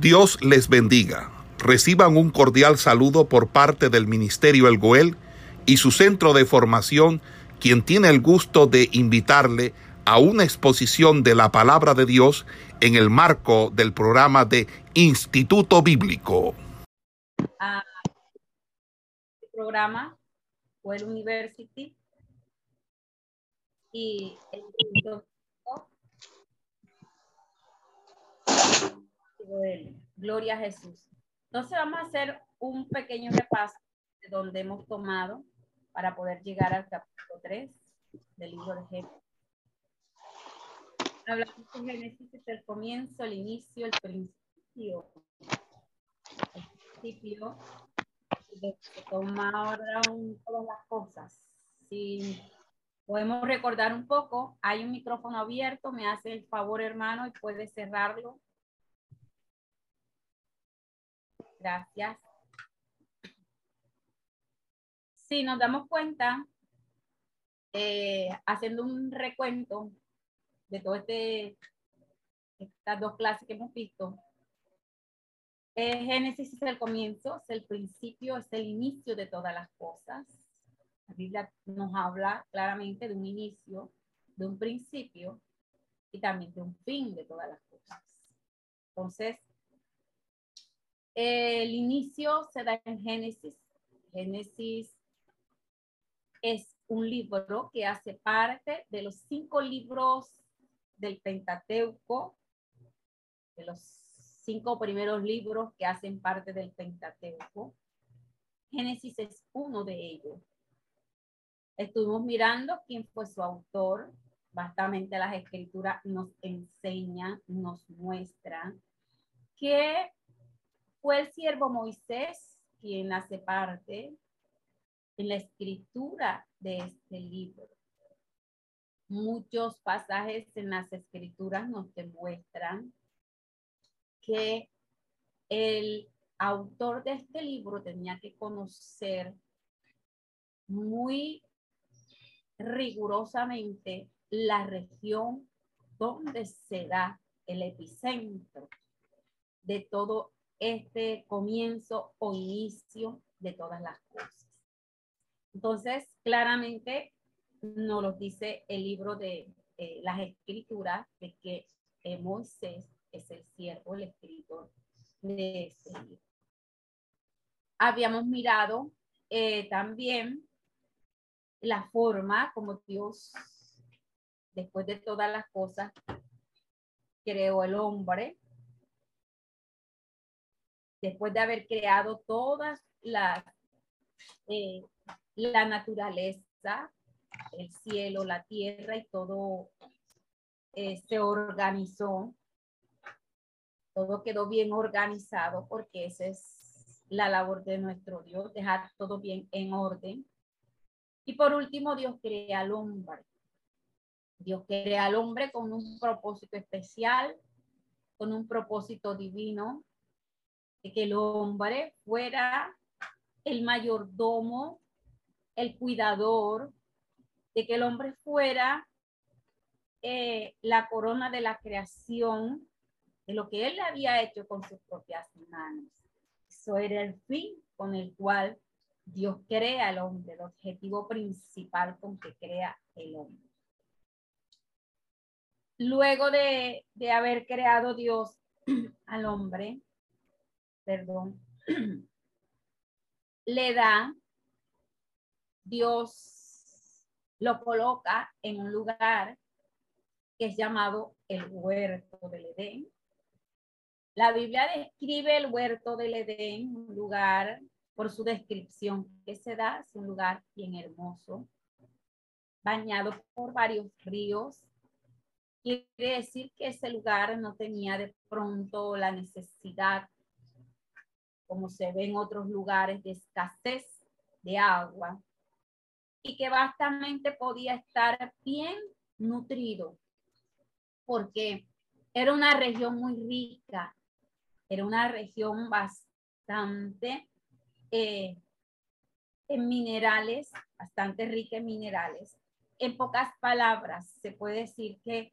Dios les bendiga. Reciban un cordial saludo por parte del Ministerio El Goel y su centro de formación, quien tiene el gusto de invitarle a una exposición de la palabra de Dios en el marco del programa de Instituto Bíblico. Ah, el programa Well University y el Gloria a Jesús. Entonces vamos a hacer un pequeño repaso de donde hemos tomado para poder llegar al capítulo 3 del libro de Génesis. Hablamos de Génesis desde el comienzo, el inicio, el principio. El principio de tomar ahora todas las cosas. Si podemos recordar un poco, hay un micrófono abierto, me hace el favor hermano y puede cerrarlo Gracias. Si nos damos cuenta, eh, haciendo un recuento de todo este, estas dos clases que hemos visto, eh, Génesis es el comienzo, es el principio, es el inicio de todas las cosas. La Biblia nos habla claramente de un inicio, de un principio y también de un fin de todas las cosas. Entonces, el inicio se da en Génesis. Génesis es un libro que hace parte de los cinco libros del Pentateuco, de los cinco primeros libros que hacen parte del Pentateuco. Génesis es uno de ellos. Estuvimos mirando quién fue su autor. Bastante las escrituras nos enseñan, nos muestran que fue el siervo Moisés quien hace parte en la escritura de este libro. Muchos pasajes en las escrituras nos demuestran que el autor de este libro tenía que conocer muy rigurosamente la región donde se da el epicentro de todo este comienzo o inicio de todas las cosas. Entonces, claramente nos lo dice el libro de eh, las escrituras de que eh, Moisés es el siervo, el escritor de este libro. Habíamos mirado eh, también la forma como Dios, después de todas las cosas, creó el hombre después de haber creado todas las, eh, la naturaleza, el cielo, la tierra y todo eh, se organizó, todo quedó bien organizado porque esa es la labor de nuestro Dios, dejar todo bien en orden. Y por último, Dios crea al hombre. Dios crea al hombre con un propósito especial, con un propósito divino, que el hombre fuera el mayordomo, el cuidador, de que el hombre fuera eh, la corona de la creación, de lo que él había hecho con sus propias manos. Eso era el fin con el cual Dios crea al hombre, el objetivo principal con que crea el hombre. Luego de, de haber creado Dios al hombre, perdón, le da, Dios lo coloca en un lugar que es llamado el huerto del Edén. La Biblia describe el huerto del Edén, un lugar por su descripción que se da, es un lugar bien hermoso, bañado por varios ríos. Quiere decir que ese lugar no tenía de pronto la necesidad como se ve en otros lugares de escasez de agua, y que bastante podía estar bien nutrido, porque era una región muy rica, era una región bastante eh, en minerales, bastante rica en minerales. En pocas palabras, se puede decir que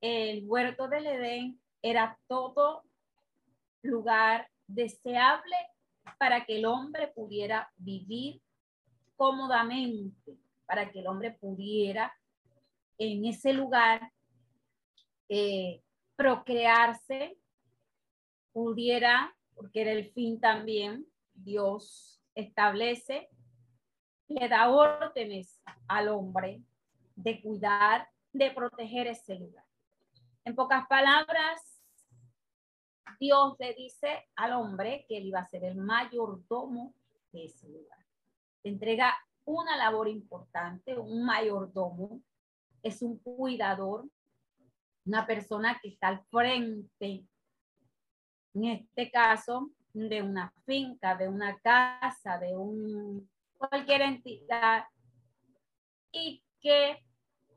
el huerto del Edén era todo lugar deseable para que el hombre pudiera vivir cómodamente, para que el hombre pudiera en ese lugar eh, procrearse, pudiera, porque era el fin también, Dios establece, le da órdenes al hombre de cuidar, de proteger ese lugar. En pocas palabras, Dios le dice al hombre que él iba a ser el mayordomo de ese lugar. entrega una labor importante, un mayordomo es un cuidador, una persona que está al frente, en este caso, de una finca, de una casa, de un, cualquier entidad, y que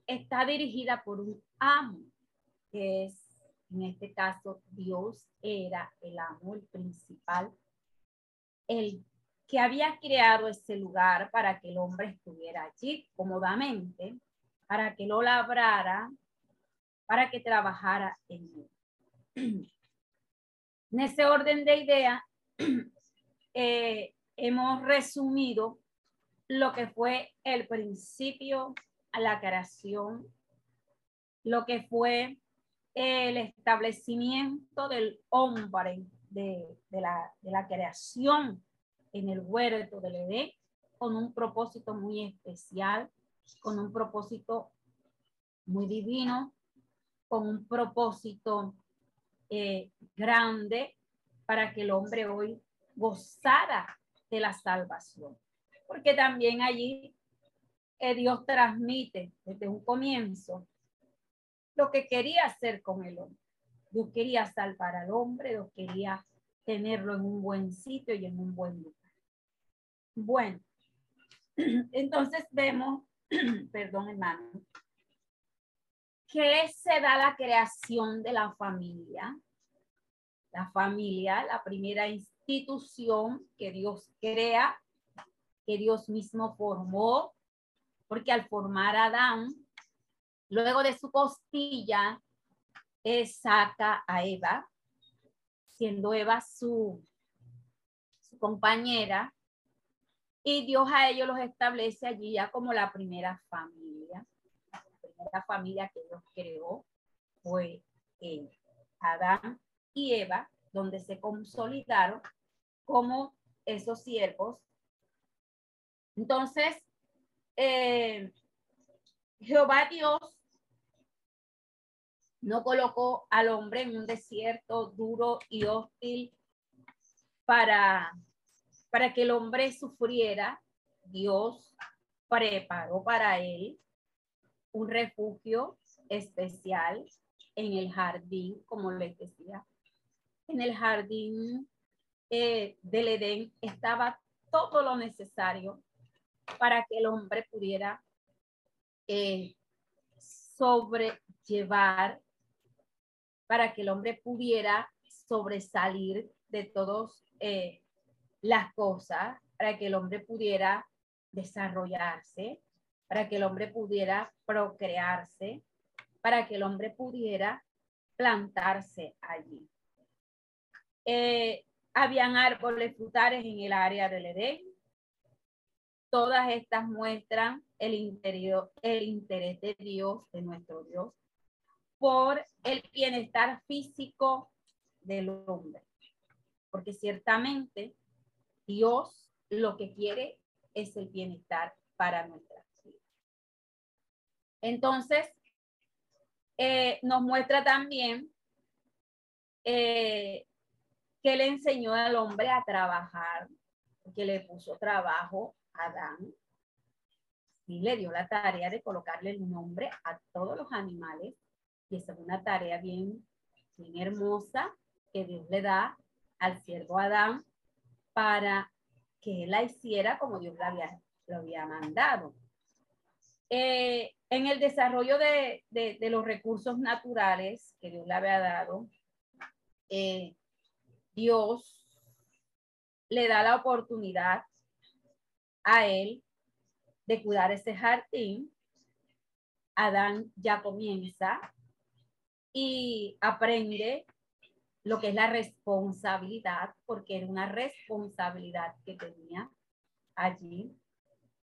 está dirigida por un amo, que es, en este caso, Dios era el amo, principal, el que había creado ese lugar para que el hombre estuviera allí cómodamente, para que lo labrara, para que trabajara en él. En ese orden de idea, eh, hemos resumido lo que fue el principio a la creación, lo que fue el establecimiento del hombre, de, la, creación en el huerto del Edén, con un propósito muy especial, con un propósito muy divino, con un propósito eh, grande para que el hombre hoy gozara de la salvación. Porque también allí eh, Dios transmite desde un comienzo lo que quería hacer con el hombre. Dios quería salvar al hombre, Dios quería tenerlo en un buen sitio y en un buen lugar. Bueno, entonces vemos, perdón hermano, que se da la creación de la familia. La familia, la primera institución que Dios crea, que Dios mismo formó, porque al formar a Adán, luego de su costilla, saca a Eva, siendo Eva su, compañera, y Dios a ellos los establece allí ya como la primera familia. La primera familia que Dios creó fue eh, Adán y Eva, donde se consolidaron como esos siervos. Entonces, eh, Jehová Dios no colocó al hombre en un desierto duro y hostil para para que el hombre sufriera, Dios preparó para él un refugio especial en el jardín, como les decía. En el jardín eh, del Edén estaba todo lo necesario para que el hombre pudiera eh, sobrellevar, para que el hombre pudiera sobresalir de todos eh, las cosas para que el hombre pudiera desarrollarse, para que el hombre pudiera procrearse, para que el hombre pudiera plantarse allí. Eh, habían árboles frutales en el área del Edén. Todas estas muestran el, interior, el interés de Dios, de nuestro Dios, por el bienestar físico del hombre. Porque ciertamente Dios lo que quiere es el bienestar para nuestras vidas. Entonces, eh, nos muestra también eh, que le enseñó al hombre a trabajar, que le puso trabajo a Adán y le dio la tarea de colocarle el nombre a todos los animales. Y esa es una tarea bien, bien hermosa que Dios le da al siervo Adán para que él la hiciera como Dios la había, lo había mandado. Eh, en el desarrollo de, los recursos naturales que Dios le había dado, eh, Dios le da la oportunidad a él de cuidar ese jardín. Adán ya comienza y aprende lo que es la responsabilidad, porque era una responsabilidad que tenía allí,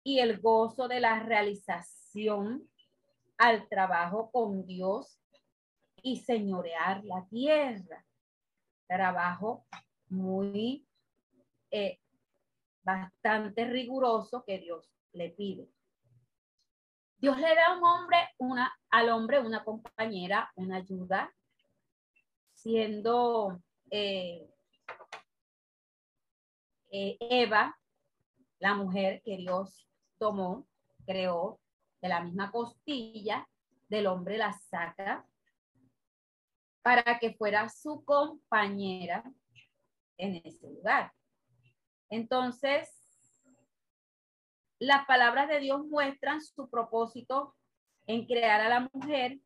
y el gozo de la realización al trabajo con Dios y señorear la tierra. Trabajo muy, eh, bastante riguroso que Dios le pide. Dios le da a un hombre una, al hombre una compañera, una ayuda, siendo eh, eh, Eva, la mujer que Dios tomó, creó de la misma costilla del hombre, la saca para que fuera su compañera en ese lugar. Entonces, las palabras de Dios muestran su propósito en crear a la mujer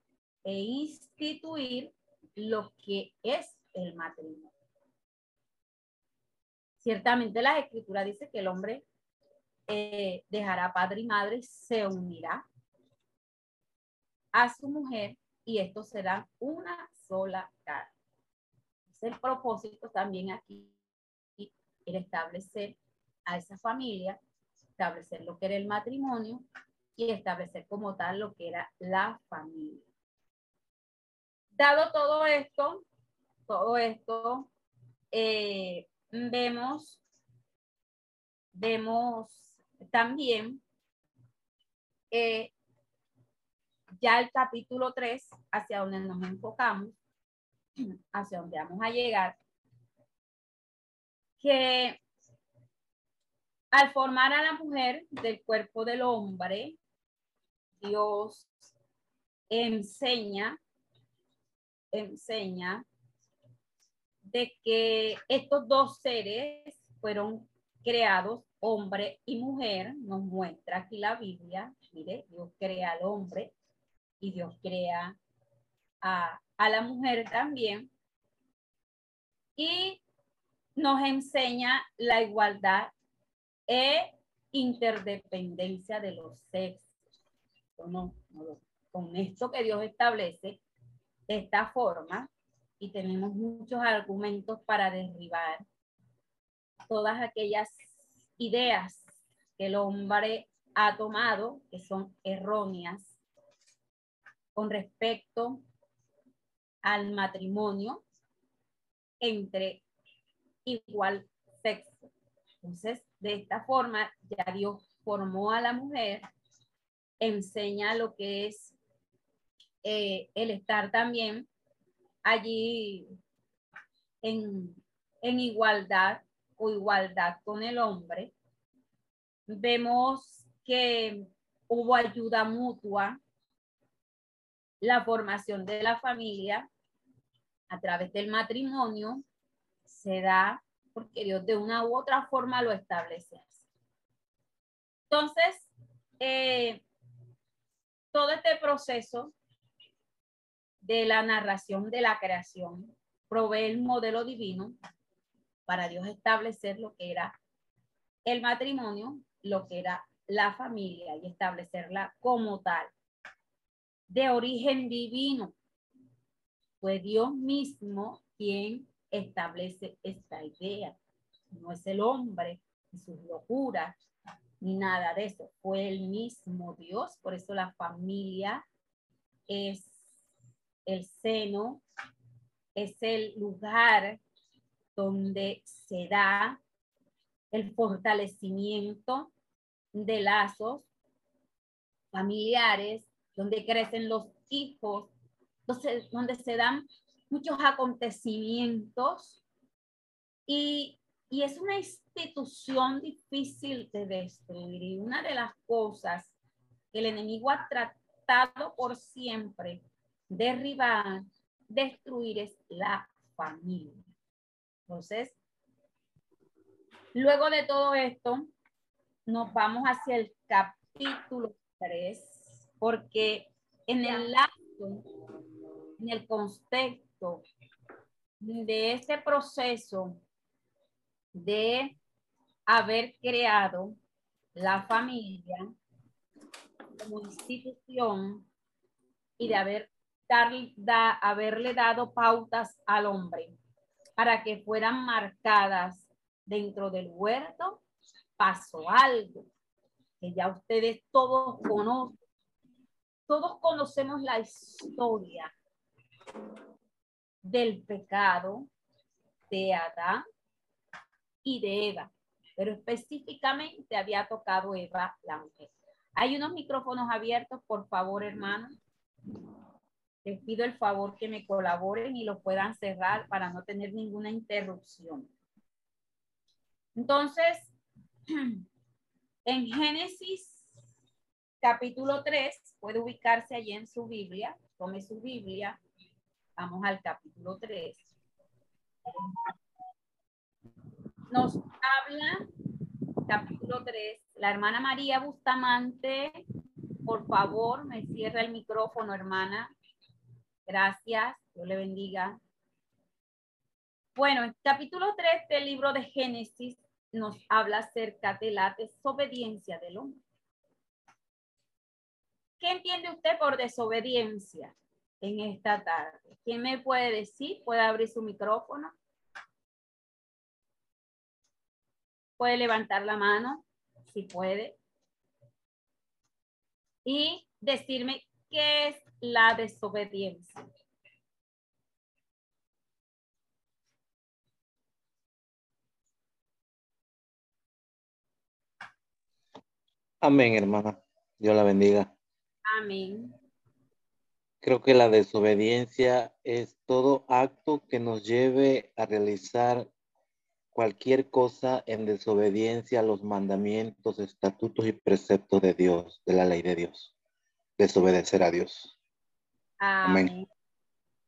e instituir lo que es el matrimonio. Ciertamente la escritura dice que el hombre eh, dejará padre y madre, se unirá a su mujer y esto será una sola carne. Es el propósito también aquí, el establecer a esa familia establecer lo que era el matrimonio y establecer como tal lo que era la familia. Dado todo esto, todo esto, eh, vemos, vemos también eh, ya el capítulo 3, hacia donde nos enfocamos, hacia donde vamos a llegar, que al formar a la mujer del cuerpo del hombre, Dios enseña, enseña de que estos dos seres fueron creados, hombre y mujer, nos muestra aquí la Biblia, mire, Dios crea al hombre y Dios crea a, a la mujer también. Y nos enseña la igualdad e interdependencia de los sexos. con esto que Dios establece de esta forma, y tenemos muchos argumentos para derribar todas aquellas ideas que el hombre ha tomado, que son erróneas, con respecto al matrimonio entre igual sexo. Entonces, de esta forma, ya Dios formó a la mujer, enseña lo que es eh, el estar también allí en, en igualdad o igualdad con el hombre. Vemos que hubo ayuda mutua, la formación de la familia a través del matrimonio se da porque Dios de una u otra forma lo establece. Entonces, eh, todo este proceso de la narración de la creación provee el modelo divino para Dios establecer lo que era el matrimonio, lo que era la familia y establecerla como tal, de origen divino. Fue Dios mismo quien establece esta idea. No es el hombre y sus locuras, ni nada de eso. Fue el mismo Dios. Por eso la familia es el seno, es el lugar donde se da el fortalecimiento de lazos familiares, donde crecen los hijos, donde, donde se dan muchos acontecimientos y, y es una institución difícil de destruir. Y una de las cosas que el enemigo ha tratado por siempre derribar, destruir es la familia. Entonces, luego de todo esto, nos vamos hacia el capítulo 3, porque en el acto, en el contexto, de este proceso de haber creado la familia como institución y de haber haberle dado pautas al hombre para que fueran marcadas dentro del huerto, pasó algo que ya ustedes todos conocen. Todos conocemos la historia del pecado de Adán y de Eva, pero específicamente había tocado Eva la mujer. Hay unos micrófonos abiertos, por favor, hermano. Les pido el favor que me colaboren y lo puedan cerrar para no tener ninguna interrupción. Entonces, en Génesis capítulo 3, puede ubicarse allí en su Biblia, tome su Biblia, vamos al capítulo 3. Nos habla, capítulo 3, la hermana María Bustamante, por favor, me cierra el micrófono, hermana. Gracias, Dios le bendiga. Bueno, el capítulo 3 del libro de Génesis nos habla acerca de la desobediencia del hombre. ¿Qué entiende usted por desobediencia en esta tarde? ¿Quién me puede decir? ¿Puede abrir su micrófono? ¿Puede levantar la mano? Si puede. Y decirme qué es la desobediencia. Amén, hermana. Dios la bendiga. Amén. Creo que la desobediencia es todo acto que nos lleve a realizar cualquier cosa en desobediencia a los mandamientos, estatutos y preceptos de Dios, de la ley de Dios desobedecer a Dios. Amén.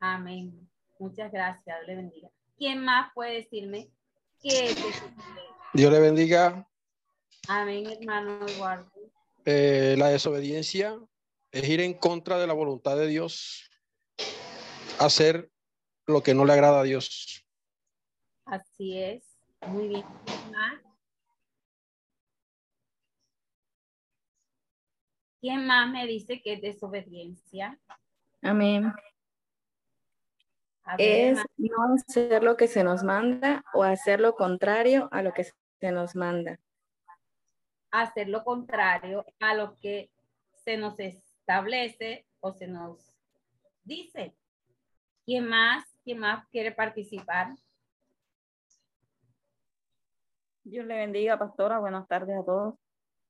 Amén. Muchas gracias. Dios le bendiga. ¿Quién más puede decirme qué es Dios le bendiga. Amén, hermano Eduardo. Eh, la desobediencia es ir en contra de la voluntad de Dios, hacer lo que no le agrada a Dios. Así es. Muy bien. ¿Quién más me dice que es desobediencia? Amén. es no hacer lo que se nos manda o hacer lo contrario a lo que se nos manda. Hacer lo contrario a lo que se nos establece o se nos dice. ¿Quién más? ¿Quién más quiere participar? Dios le bendiga, pastora. Buenas tardes a todos.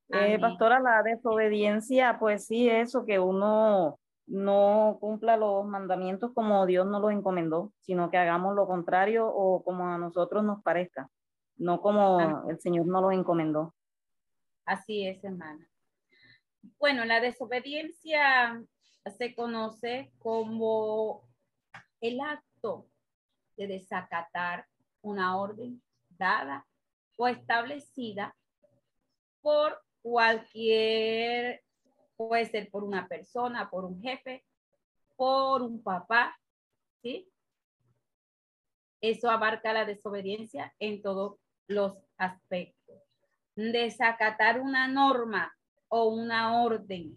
Eh, pastora, la desobediencia, pues sí, eso que uno no cumpla los mandamientos como Dios nos los encomendó, sino que hagamos lo contrario o como a nosotros nos parezca, no como el Señor nos los encomendó. Así es, hermana. Bueno, la desobediencia se conoce como el acto de desacatar una orden dada o establecida por cualquier, puede ser por una persona, por un jefe, por un papá, ¿sí? Eso abarca la desobediencia en todos los aspectos. Desacatar una norma o una orden.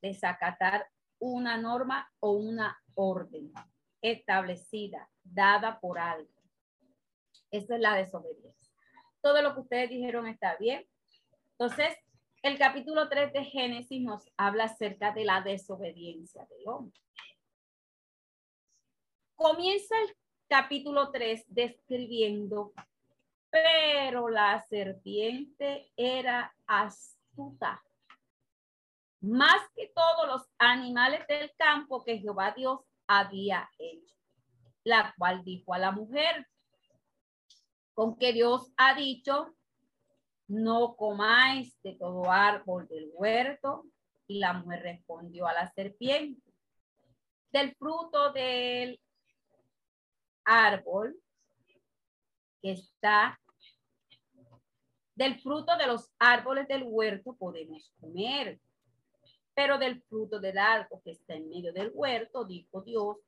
Desacatar una norma o una orden establecida, dada por algo. Eso es la desobediencia. Todo lo que ustedes dijeron está bien. Entonces, el capítulo 3 de Génesis nos habla acerca de la desobediencia del hombre. Comienza el capítulo 3 describiendo, pero la serpiente era astuta, más que todos los animales del campo que Jehová Dios había hecho, la cual dijo a la mujer, con que Dios ha dicho, no comáis de todo árbol del huerto. Y la mujer respondió a la serpiente, del fruto del árbol que está, del fruto de los árboles del huerto podemos comer, pero del fruto del árbol que está en medio del huerto, dijo Dios,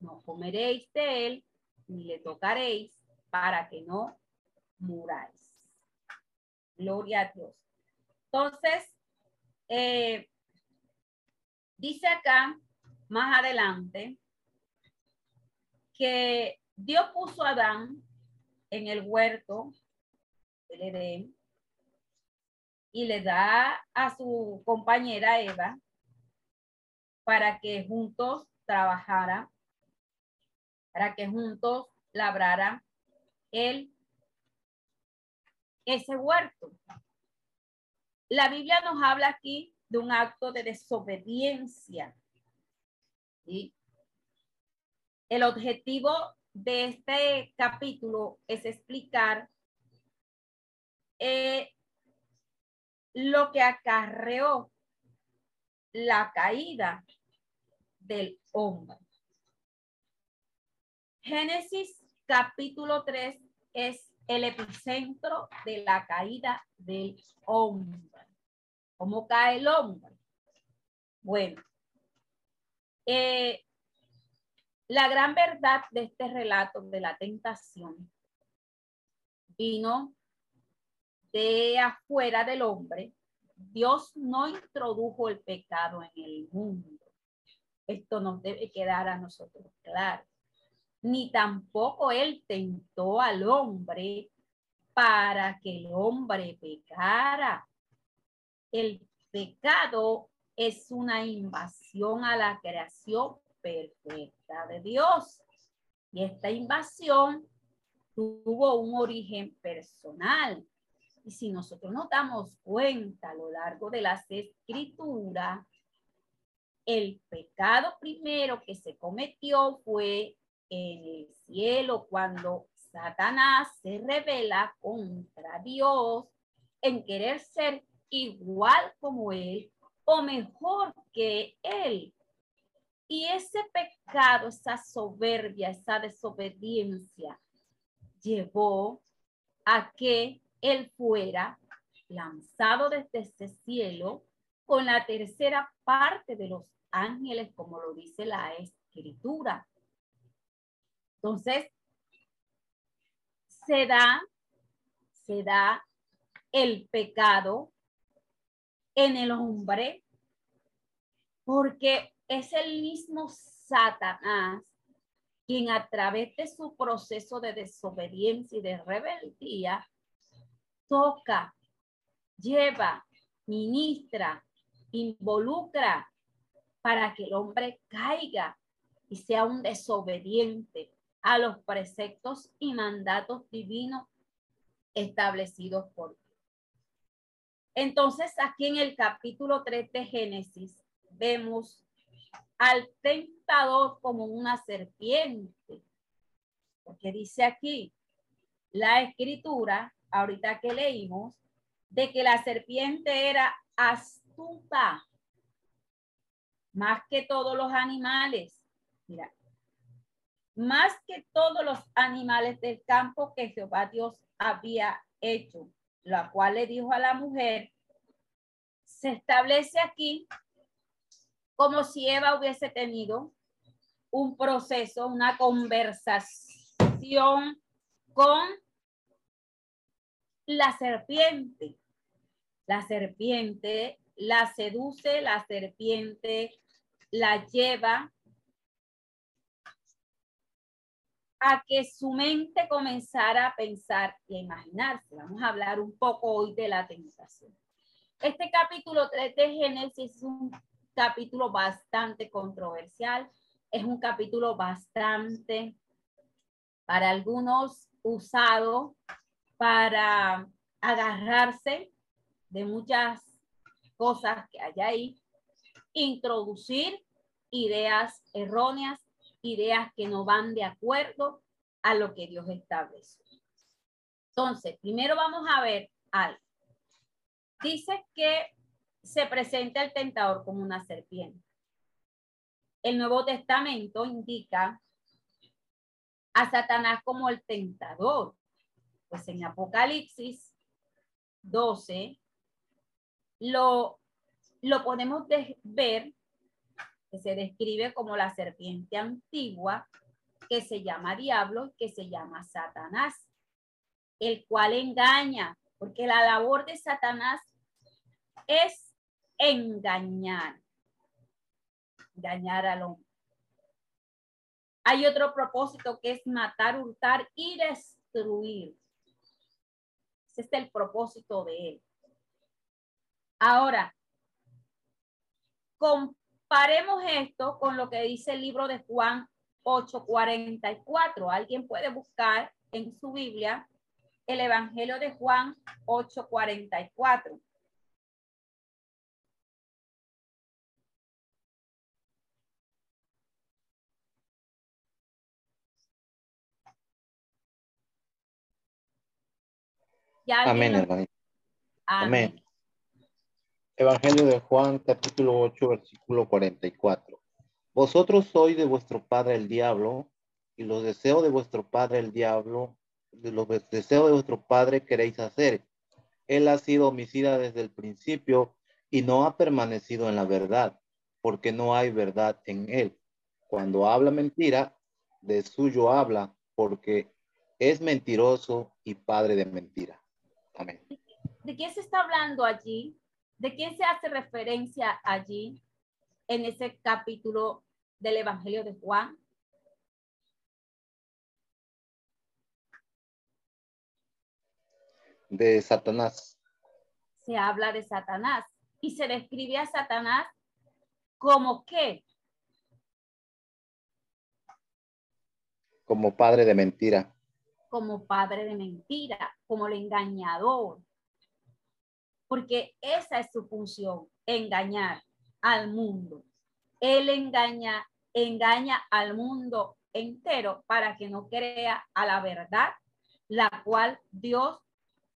no comeréis de él, ni le tocaréis, para que no muráis. Gloria a Dios. Entonces, eh, dice acá más adelante que Dios puso a Adán en el huerto y le da a su compañera Eva para que juntos trabajaran, para que juntos labraran el, ese huerto. La Biblia nos habla aquí de un acto de desobediencia. El objetivo de este capítulo es explicar eh, lo que acarreó la caída del hombre. Génesis capítulo 3 es el epicentro de la caída del hombre. ¿Cómo cae el hombre? Bueno, eh, la gran verdad de este relato de la tentación vino de afuera del hombre. Dios no introdujo el pecado en el mundo. Esto nos debe quedar a nosotros claro. Ni tampoco él tentó al hombre para que el hombre pecara. El pecado es una invasión a la creación perfecta de Dios. Y esta invasión tuvo un origen personal. Y si nosotros nos damos cuenta a lo largo de las escrituras, el pecado primero que se cometió fue en el cielo cuando Satanás se revela contra Dios en querer ser igual como él o mejor que él. Y ese pecado, esa soberbia, esa desobediencia llevó a que él fuera lanzado desde ese cielo con la tercera parte de los ángeles, como lo dice la escritura. Entonces, se da, se da el pecado en el hombre porque es el mismo Satanás quien a través de su proceso de desobediencia y de rebeldía toca, lleva, ministra, involucra para que el hombre caiga y sea un desobediente a los preceptos y mandatos divinos establecidos por Dios. Entonces, aquí en el capítulo 3 de Génesis, vemos al tentador como una serpiente. Porque dice aquí la escritura, ahorita que leímos, de que la serpiente era astuta más que todos los animales. Mira, más que todos los animales del campo que Jehová Dios había hecho, la cual le dijo a la mujer, se establece aquí como si Eva hubiese tenido un proceso, una conversación con la serpiente. La serpiente la seduce, la serpiente la lleva a que su mente comenzara a pensar y a imaginarse. Vamos a hablar un poco hoy de la tentación. Este capítulo 3 de Génesis es un capítulo bastante controversial, es un capítulo bastante, para algunos, usado para agarrarse de muchas cosas que hay ahí, introducir ideas erróneas, ideas que no van de acuerdo a lo que Dios estableció. Entonces, primero vamos a ver algo. Dice que se presenta el tentador como una serpiente. El Nuevo Testamento indica a Satanás como el tentador. Pues en Apocalipsis 12 lo, lo podemos ver que se describe como la serpiente antigua que se llama diablo, que se llama Satanás, el cual engaña, porque la labor de Satanás es engañar, engañar al hombre. Hay otro propósito que es matar, hurtar y destruir. Ese es el propósito de él. Ahora, comparemos esto con lo que dice el libro de Juan 8:44. Alguien puede buscar en su Biblia el Evangelio de Juan 8:44. Amén, hermano. Amén. Evangelio de Juan, capítulo 8, versículo 44. Vosotros sois de vuestro padre el diablo, y los deseos de vuestro padre el diablo, de los deseos de vuestro padre queréis hacer. Él ha sido homicida desde el principio y no ha permanecido en la verdad, porque no hay verdad en él. Cuando habla mentira, de suyo habla, porque es mentiroso y padre de mentira. Amén. ¿De qué se está hablando allí? ¿De quién se hace referencia allí en ese capítulo del Evangelio de Juan? De Satanás. Se habla de Satanás y se describe a Satanás como qué? Como padre de mentira. Como padre de mentira, como el engañador. Porque esa es su función, engañar al mundo. Él engaña, engaña al mundo entero para que no crea a la verdad, la cual Dios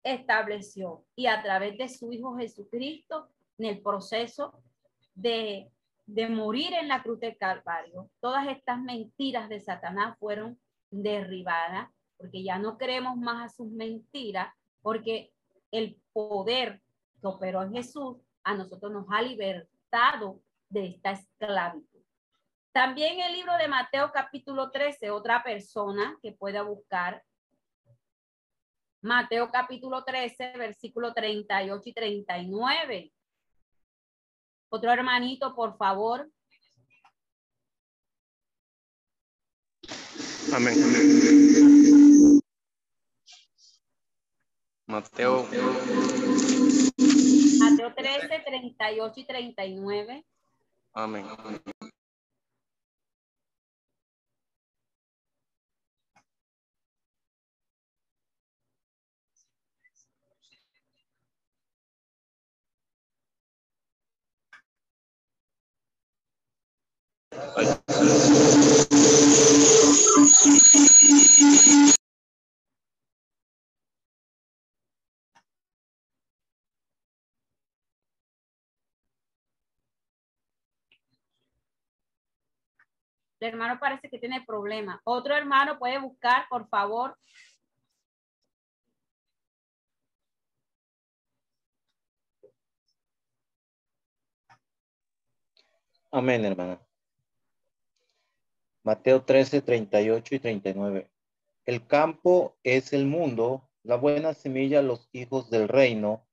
estableció y a través de su Hijo Jesucristo en el proceso de, de morir en la cruz del Calvario. Todas estas mentiras de Satanás fueron derribadas porque ya no creemos más a sus mentiras, porque el poder que operó en Jesús a nosotros nos ha libertado de esta esclavitud. También el libro de Mateo capítulo 13, otra persona que pueda buscar. Mateo capítulo 13, versículo 38 y 39. Otro hermanito, por favor. Amén. Mateo. Mateo 13, 38 y 39. Amén. El hermano parece que tiene problema. Otro hermano puede buscar, por favor. Amén, hermana. Mateo 13, 38 y 39. El campo es el mundo, la buena semilla los hijos del reino,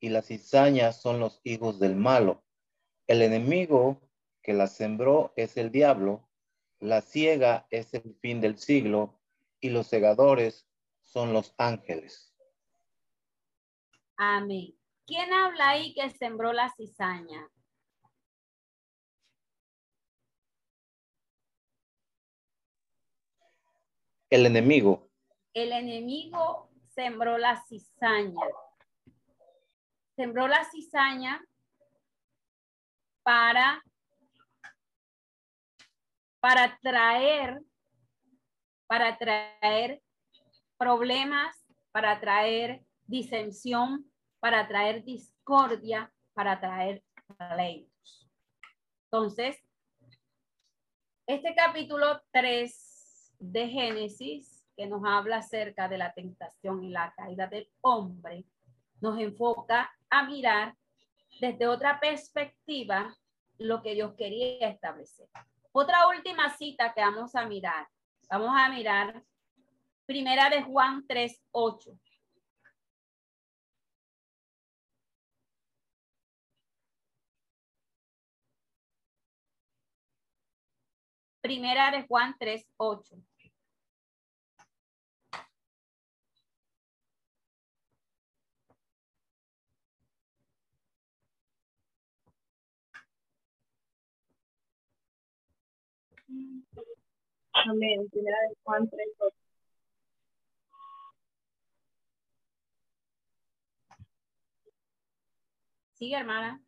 y las cizañas son los hijos del malo. El enemigo que la sembró es el diablo. La ciega es el fin del siglo, y los segadores son los ángeles. Amén. ¿Quién habla ahí que sembró la cizaña? El enemigo. El enemigo sembró la cizaña. Sembró la cizaña para para traer para traer problemas, para traer disensión, para traer discordia, para traer pleitos. Entonces, este capítulo 3 de Génesis, que nos habla acerca de la tentación y la caída del hombre, nos enfoca a mirar desde otra perspectiva lo que Dios quería establecer. Otra última cita que vamos a mirar. Vamos a mirar primera de Juan 3, 8. Primera de Juan 3, Amén. Primera de Juan 3, 8. Sigue, hermana.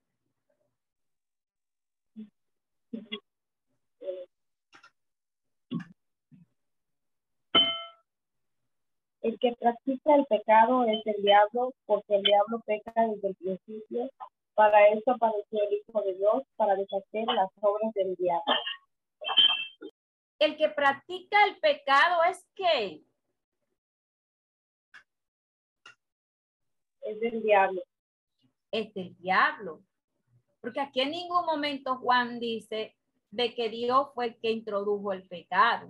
El que practica el pecado es el diablo, porque el diablo peca desde el principio. Para eso apareció el Hijo de Dios, para deshacer las obras del diablo. El que practica el pecado es que Es del diablo. es del diablo. Porque aquí en ningún momento Juan dice de que Dios fue el que introdujo el pecado.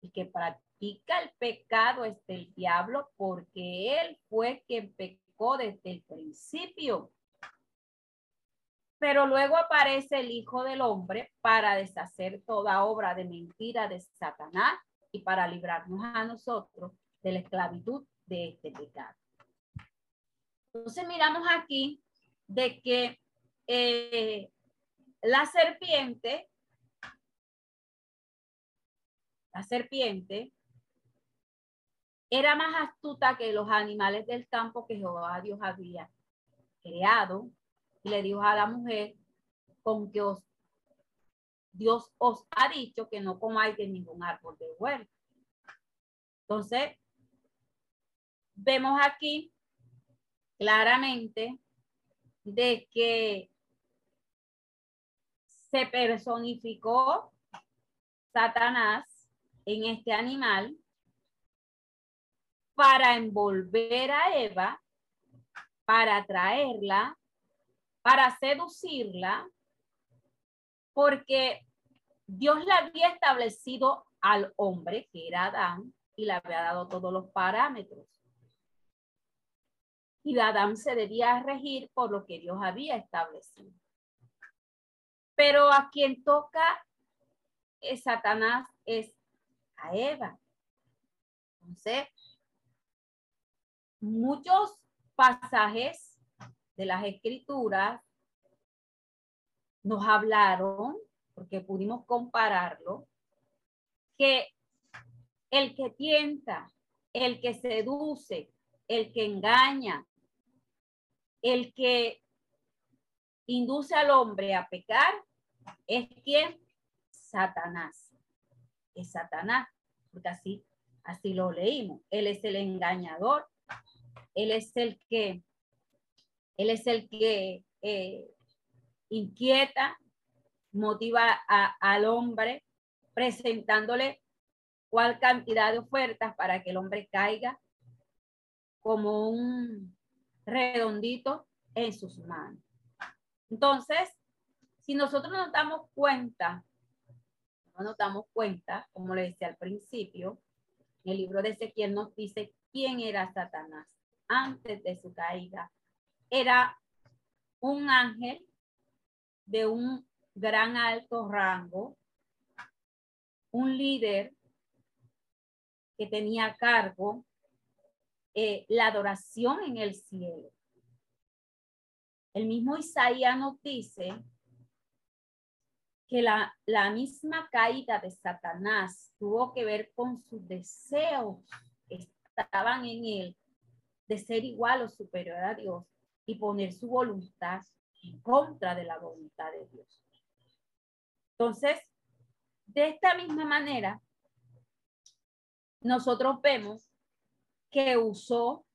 El que practica el pecado es del diablo porque él fue quien pecó desde el principio. Pero luego aparece el Hijo del Hombre para deshacer toda obra de mentira de Satanás y para librarnos a nosotros de la esclavitud de este pecado. Entonces miramos aquí de que eh, la serpiente, la serpiente era más astuta que los animales del campo que Jehová Dios había creado le dijo a la mujer con que os Dios os ha dicho que no comáis de ningún árbol de huerto. Entonces, vemos aquí claramente de que se personificó Satanás en este animal para envolver a Eva, para atraerla, para seducirla, porque Dios le había establecido al hombre, que era Adán, y le había dado todos los parámetros. Y Adán se debía regir por lo que Dios había establecido. Pero a quien toca es Satanás es a Eva. Entonces, muchos pasajes de las escrituras nos hablaron, porque pudimos compararlo, que el que tienta, el que seduce, el que engaña, el que induce al hombre a pecar, es quien? Satanás. Es Satanás, porque así, así lo leímos. Él es el engañador, él es el que, él es el que eh, inquieta, motiva al hombre, presentándole cuál cantidad de ofertas para que el hombre caiga como un redondito en sus manos. Entonces, si nosotros nos damos cuenta, no nos damos cuenta, como le decía al principio, el libro de Ezequiel nos dice quién era Satanás antes de su caída. Era un ángel de un gran alto rango, un líder que tenía a cargo eh, la adoración en el cielo. El mismo Isaías nos dice que la, la misma caída de Satanás tuvo que ver con sus deseos que estaban en él de ser igual o superior a Dios y poner su voluntad en contra de la voluntad de Dios. Entonces, de esta misma manera, nosotros vemos que usó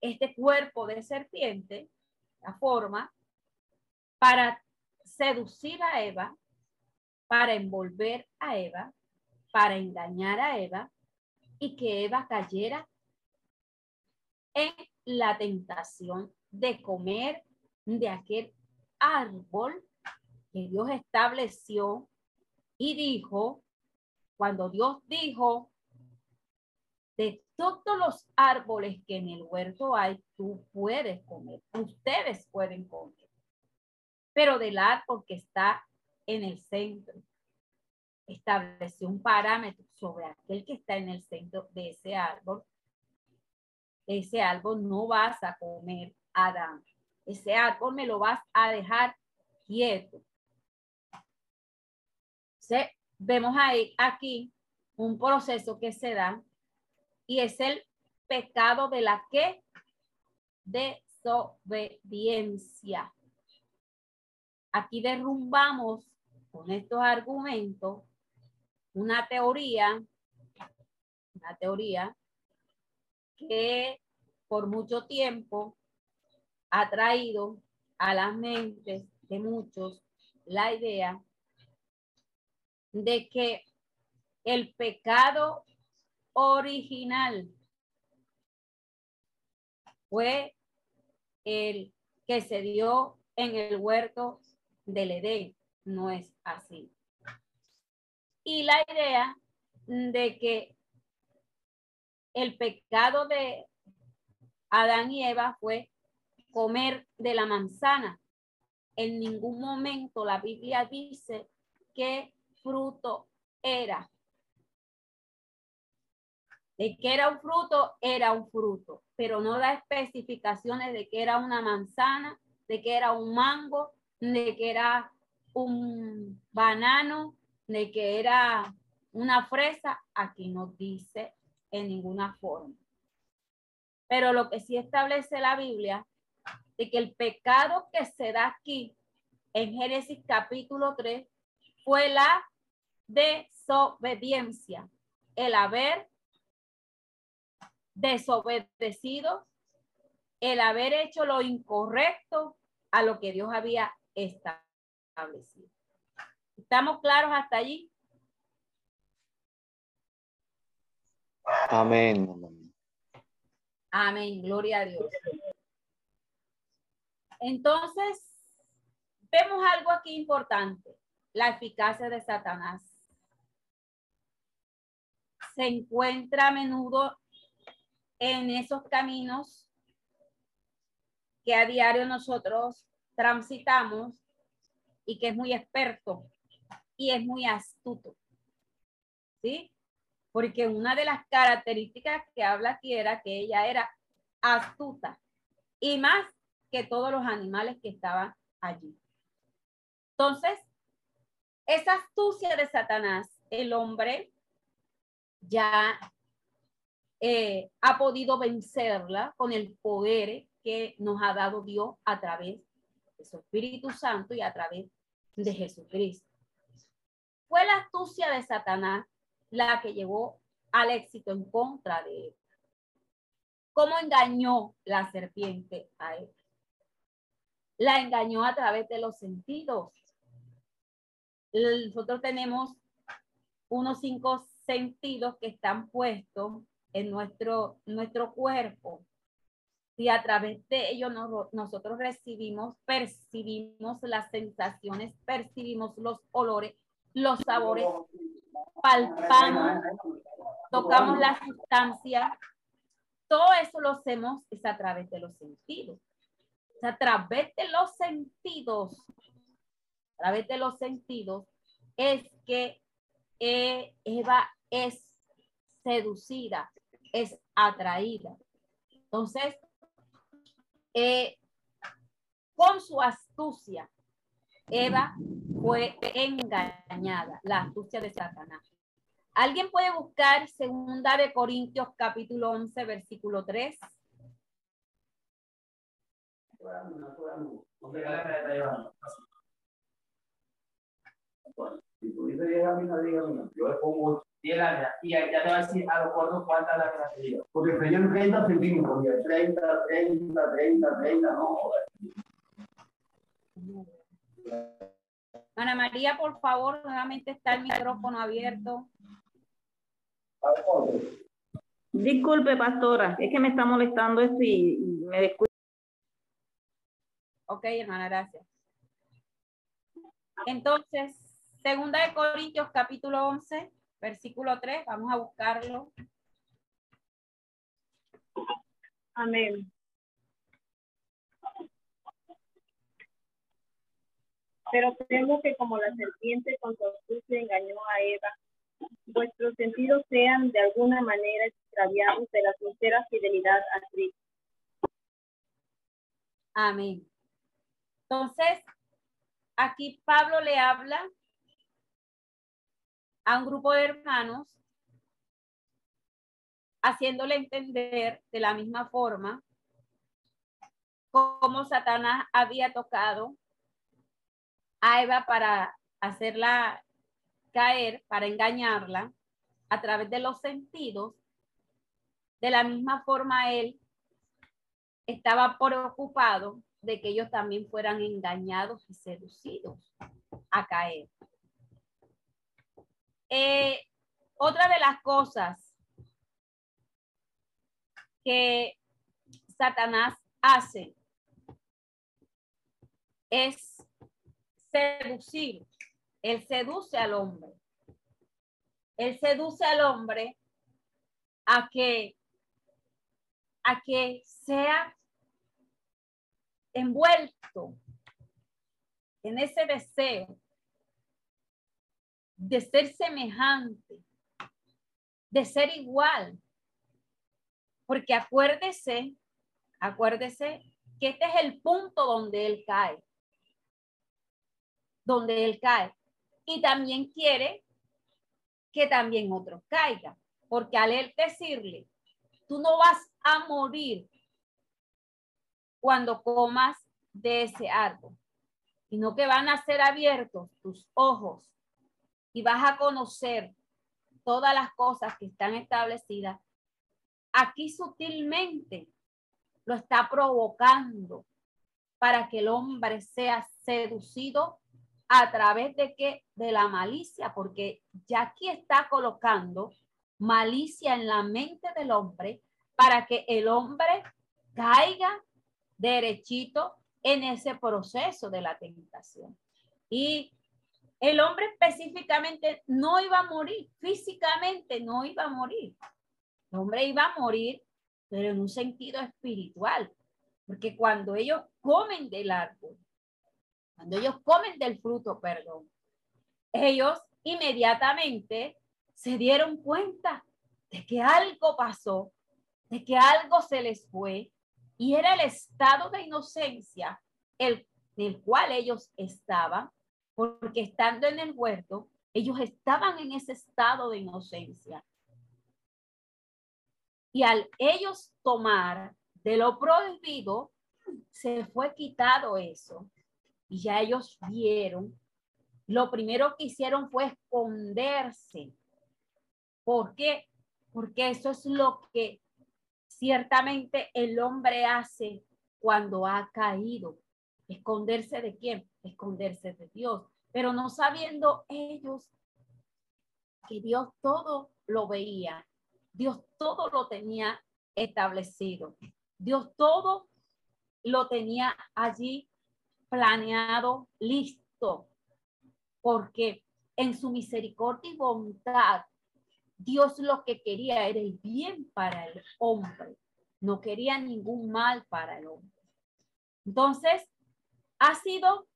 este cuerpo de serpiente, la forma, para seducir a Eva, para envolver a Eva, para engañar a Eva y que Eva cayera en la tentación de comer de aquel árbol que Dios estableció y dijo, cuando Dios dijo, de todos los árboles que en el huerto hay, tú puedes comer, ustedes pueden comer, pero del árbol que está en el centro, estableció un parámetro sobre aquel que está en el centro de ese árbol. Ese árbol no vas a comer, Adán. Ese árbol me lo vas a dejar quieto. Se, vemos ahí, aquí, un proceso que se da y es el pecado de la que desobediencia. Aquí derrumbamos con estos argumentos una teoría, una teoría que por mucho tiempo ha traído a las mentes de muchos la idea de que el pecado original fue el que se dio en el huerto del Edén. No es así. Y la idea de que el pecado de Adán y Eva fue comer de la manzana. En ningún momento la Biblia dice qué fruto era. De que era un fruto, era un fruto, pero no da especificaciones de que era una manzana, de que era un mango, de que era un banano, de que era una fresa, aquí no dice en ninguna forma. Pero lo que sí establece la Biblia, de que el pecado que se da aquí en Génesis capítulo 3 fue la desobediencia, el haber desobedecido, el haber hecho lo incorrecto a lo que Dios había establecido. ¿Estamos claros hasta allí? Amén. Amén, gloria a Dios. Entonces, vemos algo aquí importante, la eficacia de Satanás. Se encuentra a menudo en esos caminos que a diario nosotros transitamos y que es muy experto y es muy astuto. ¿Sí? Porque una de las características que habla aquí era que ella era astuta y más que todos los animales que estaban allí. Entonces, esa astucia de Satanás, el hombre ya eh, ha podido vencerla con el poder que nos ha dado Dios a través de su Espíritu Santo y a través de Jesucristo. Fue la astucia de Satanás la que llevó al éxito en contra de él. ¿Cómo engañó la serpiente a él? La engañó a través de los sentidos. Nosotros tenemos unos cinco sentidos que están puestos en nuestro, nuestro cuerpo. Y a través de ellos nosotros recibimos, percibimos las sensaciones, percibimos los olores, los sabores, palpamos, tocamos la sustancia. Todo eso lo hacemos es a través de los sentidos. a través de los sentidos, a través de los sentidos, es que eh, Eva es seducida, es atraída. Entonces, eh, con su astucia, Eva fue engañada, la astucia de Satanás. ¿Alguien puede buscar segunda de Corintios capítulo 11, versículo 3? Si tú dices 10 láminas, dígame, yo le pongo 10 láminas y ya te va a decir a los cuantos cuántas láminas te digo. Porque serían 30 centímetros, 30, 30, 30, 30, no, Ana María, por favor, nuevamente está el micrófono abierto. Disculpe, pastora, es que me está molestando esto y me descuido. Ok, hermana, gracias. Entonces, segunda de Corintios, capítulo 11, versículo 3, vamos a buscarlo. Amén. Pero temo que como la serpiente con su astucia engañó a Eva, vuestros sentidos sean de alguna manera extraviados de la sincera fidelidad a Cristo. Amén. Entonces, aquí Pablo le habla a un grupo de hermanos, haciéndole entender de la misma forma cómo Satanás había tocado a Eva para hacerla caer, para engañarla a través de los sentidos. De la misma forma, él estaba preocupado de que ellos también fueran engañados y seducidos a caer. Eh, otra de las cosas que Satanás hace es seducir. Él seduce al hombre. Él seduce al hombre a que, a que sea envuelto en ese deseo de ser semejante, de ser igual. Porque acuérdese, acuérdese que este es el punto donde él cae donde él cae. Y también quiere que también otros caigan, porque al él decirle, tú no vas a morir cuando comas de ese árbol, sino que van a ser abiertos tus ojos y vas a conocer todas las cosas que están establecidas. Aquí sutilmente lo está provocando para que el hombre sea seducido a través de qué? De la malicia, porque ya aquí está colocando malicia en la mente del hombre para que el hombre caiga derechito en ese proceso de la tentación. Y el hombre específicamente no iba a morir, físicamente no iba a morir. El hombre iba a morir, pero en un sentido espiritual, porque cuando ellos comen del árbol, cuando ellos comen del fruto, perdón, ellos inmediatamente se dieron cuenta de que algo pasó, de que algo se les fue, y era el estado de inocencia el, el cual ellos estaban, porque estando en el huerto, ellos estaban en ese estado de inocencia. Y al ellos tomar de lo prohibido, se fue quitado eso y ya ellos vieron, lo primero que hicieron fue esconderse. ¿Por qué? Porque eso es lo que ciertamente el hombre hace cuando ha caído. ¿Esconderse de quién? Esconderse de Dios. Pero no sabiendo ellos que Dios todo lo veía. Dios todo lo tenía establecido. Dios todo lo tenía allí planeado, listo, porque en su misericordia y bondad, Dios lo que quería era el bien para el hombre, no quería ningún mal para el hombre. Entonces, ha sido,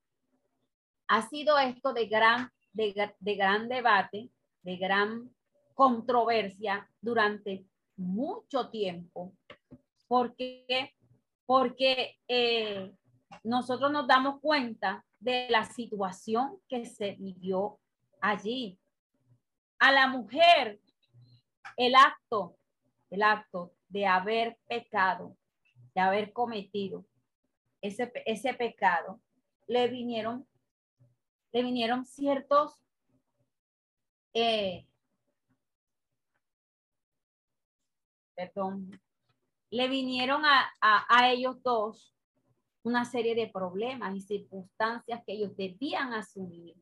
ha sido esto de gran, de, de gran debate, de gran controversia durante mucho tiempo, porque, porque eh, nosotros nos damos cuenta de la situación que se vivió allí. A la mujer, el acto, el acto de haber pecado, de haber cometido ese, ese pecado, le vinieron, le vinieron ciertos eh, perdón, le vinieron a, a ellos dos una serie de problemas y circunstancias que ellos debían asumir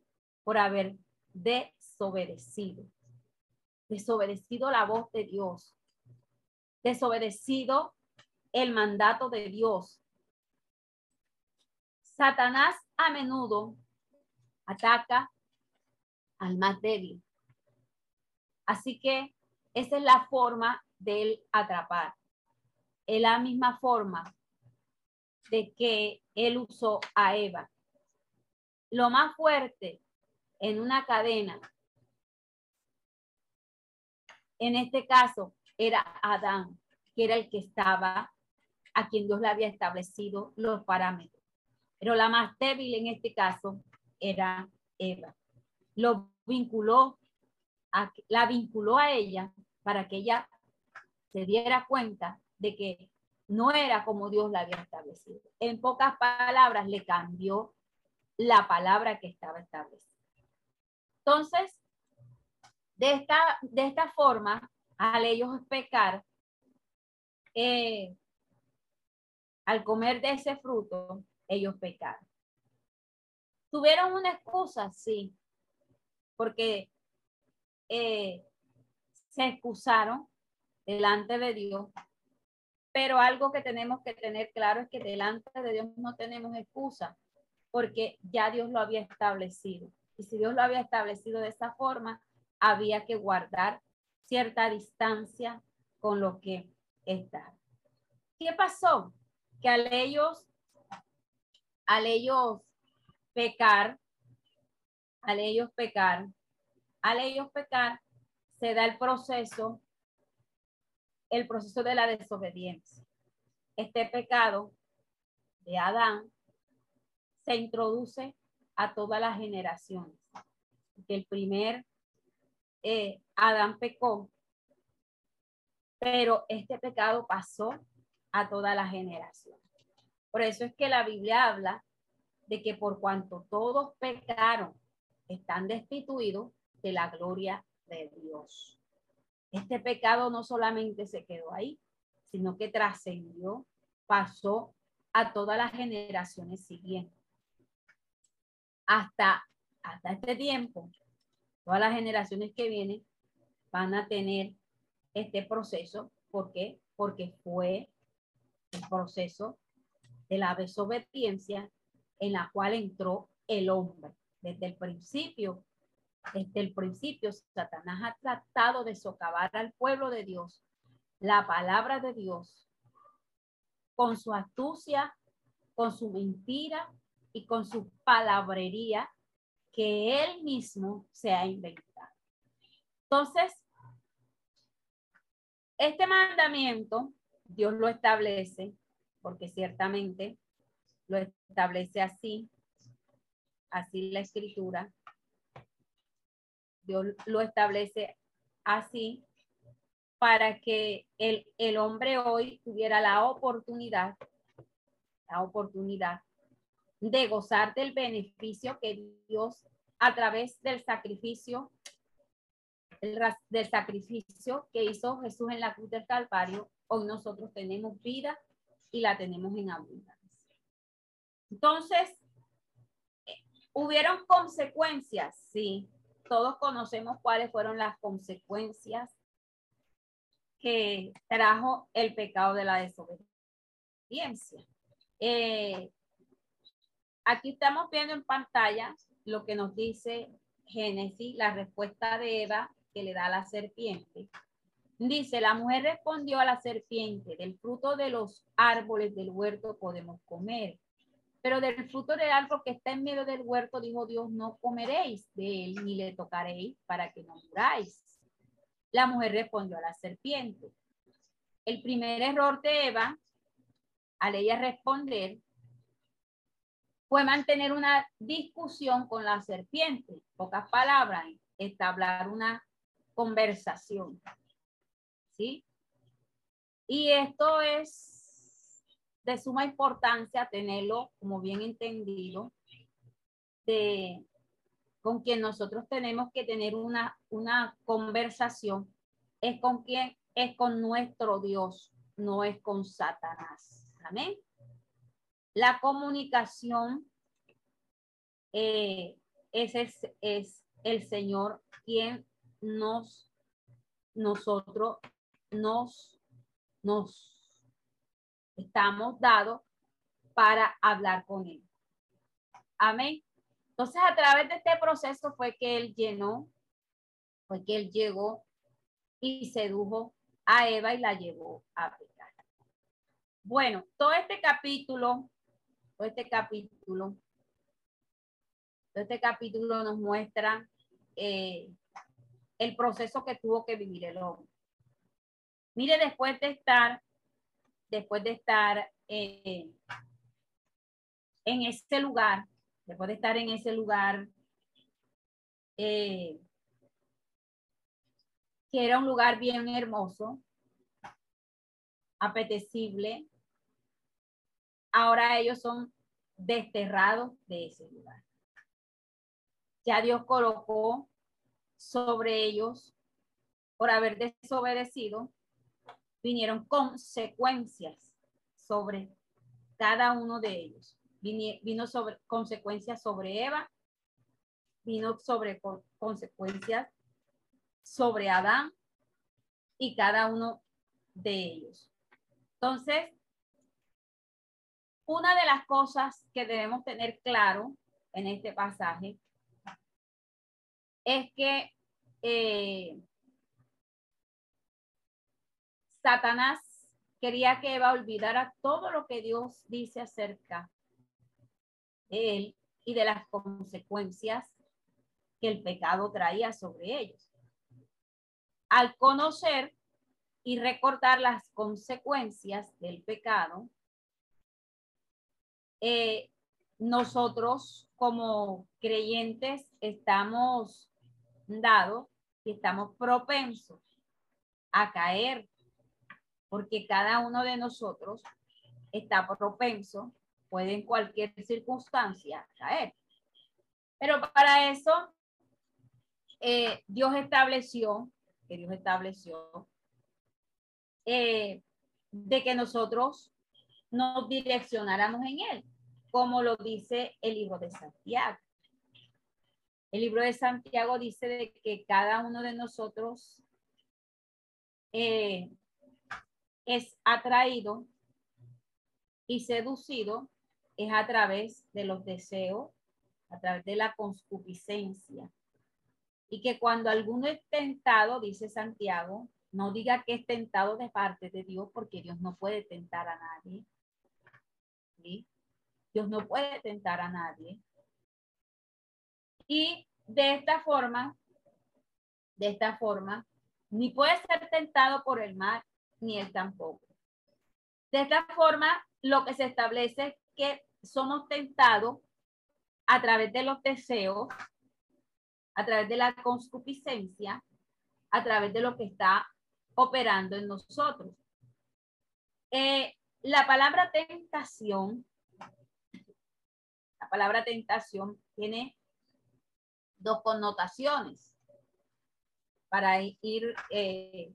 por haber desobedecido, desobedecido la voz de Dios, desobedecido el mandato de Dios. Satanás a menudo ataca al más débil. Así que esa es la forma de atrapar. Es la misma forma de que él usó a Eva. lo más fuerte en una cadena, en este caso era Adán, que era el que estaba, a quien Dios le había establecido los parámetros. Pero la más débil en este caso era Eva. Lo vinculó, a, la vinculó a ella para que ella se diera cuenta de que no era como Dios la había establecido. En pocas palabras, le cambió la palabra que estaba establecida. Entonces, de esta, de esta forma, al ellos pecar, eh, al comer de ese fruto, ellos pecaron. ¿Tuvieron una excusa? Sí, porque eh, se excusaron delante de Dios. Pero algo que tenemos que tener claro es que delante de Dios no tenemos excusa, porque ya Dios lo había establecido. Y si Dios lo había establecido de esa forma, había que guardar cierta distancia con lo que está. ¿Qué pasó? Que al ellos, al ellos pecar, al ellos pecar, al ellos pecar, se da el proceso, el proceso de la desobediencia. Este pecado de Adán se introduce a todas las generaciones. El primer eh, Adán pecó, pero este pecado pasó a toda la generación. Por eso es que la Biblia habla de que por cuanto todos pecaron, están destituidos de la gloria de Dios. Este pecado no solamente se quedó ahí, sino que trascendió, pasó a todas las generaciones siguientes. Hasta, hasta este tiempo, todas las generaciones que vienen van a tener este proceso. ¿Por qué? Porque fue el proceso de la desobediencia en la cual entró el hombre. Desde el principio, desde el principio, Satanás ha tratado de socavar al pueblo de Dios, la palabra de Dios, con su astucia, con su mentira y con su palabrería que él mismo se ha inventado. Entonces, este mandamiento Dios lo establece, porque ciertamente lo establece así, así la escritura. Dios lo establece así para que el, el hombre hoy tuviera la oportunidad, la oportunidad de gozar del beneficio que Dios a través del sacrificio, del sacrificio que hizo Jesús en la cruz del Calvario, hoy nosotros tenemos vida y la tenemos en abundancia. Entonces, ¿hubieron consecuencias? Sí, todos conocemos cuáles fueron las consecuencias que trajo el pecado de la desobediencia. Eh, Aquí estamos viendo en pantalla lo que nos dice Génesis, la respuesta de Eva que le da a la serpiente. Dice, la mujer respondió a la serpiente, del fruto de los árboles del huerto podemos comer, pero del fruto del árbol que está en medio del huerto, dijo Dios, no comeréis de él ni le tocaréis para que no muráis. La mujer respondió a la serpiente. El primer error de Eva, al ella responder, fue mantener una discusión con la serpiente, pocas palabras, establecer una conversación. ¿Sí? Y esto es de suma importancia tenerlo como bien entendido, de, con quien nosotros tenemos que tener una, una conversación, es con quien, es con nuestro Dios, no es con Satanás. Amén. La comunicación eh, es, es el Señor quien nos, nosotros nos, nos estamos dados para hablar con Él. Amén. Entonces, a través de este proceso fue que Él llenó, fue que Él llegó y sedujo a Eva y la llevó a pecar. Bueno, todo este capítulo este capítulo Este capítulo nos muestra eh, el proceso que tuvo que vivir el hombre. Mire, después de estar, después de estar eh, en ese lugar, después de estar en ese lugar, eh, que era un lugar bien hermoso, apetecible, ahora ellos son desterrados de ese lugar. Ya Dios colocó sobre ellos por haber desobedecido, vinieron consecuencias sobre cada uno de ellos. Vino, sobre consecuencias sobre Eva, vino sobre consecuencias sobre Adán y cada uno de ellos. Entonces, una de las cosas que debemos tener claro en este pasaje es que eh, Satanás quería que Eva olvidara todo lo que Dios dice acerca de él y de las consecuencias que el pecado traía sobre ellos. Al conocer y recordar las consecuencias del pecado, eh, nosotros como creyentes estamos dados y estamos propensos a caer, porque cada uno de nosotros está propenso, puede en cualquier circunstancia caer. Pero para eso, eh, Dios estableció, que Dios estableció, eh, de que nosotros nos direccionáramos en Él, como lo dice el libro de Santiago. El libro de Santiago dice de que cada uno de nosotros eh, es atraído y seducido es a través de los deseos, a través de la concupiscencia. Y que cuando alguno es tentado, dice Santiago, no diga que es tentado de parte de Dios, porque Dios no puede tentar a nadie. Dios no puede tentar a nadie. Y de esta forma, de esta forma, ni puede ser tentado por el mal, ni él tampoco. De esta forma, lo que se establece es que somos tentados a través de los deseos, a través de la concupiscencia, a través de lo que está operando en nosotros. Eh, la palabra tentación, la palabra tentación tiene dos connotaciones para ir eh,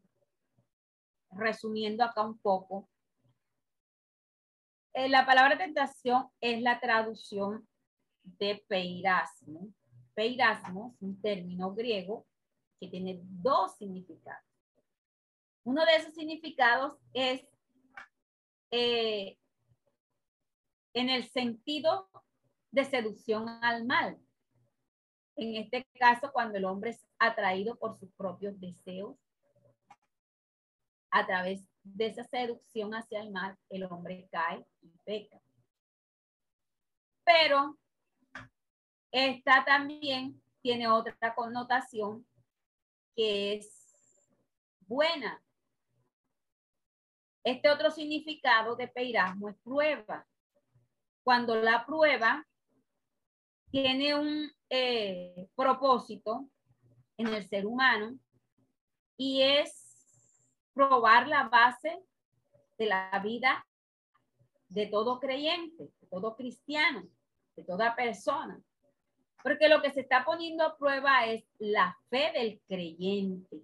resumiendo acá un poco. Eh, la palabra tentación es la traducción de peirasmo. Peirasmo es un término griego que tiene dos significados. Uno de esos significados es eh, en el sentido de seducción al mal. En este caso, cuando el hombre es atraído por sus propios deseos, a través de esa seducción hacia el mal, el hombre cae y peca. Pero esta también tiene otra connotación que es buena. Este otro significado de peirasmo es prueba. Cuando la prueba tiene un eh, propósito en el ser humano y es probar la base de la vida de todo creyente, de todo cristiano, de toda persona. Porque lo que se está poniendo a prueba es la fe del creyente.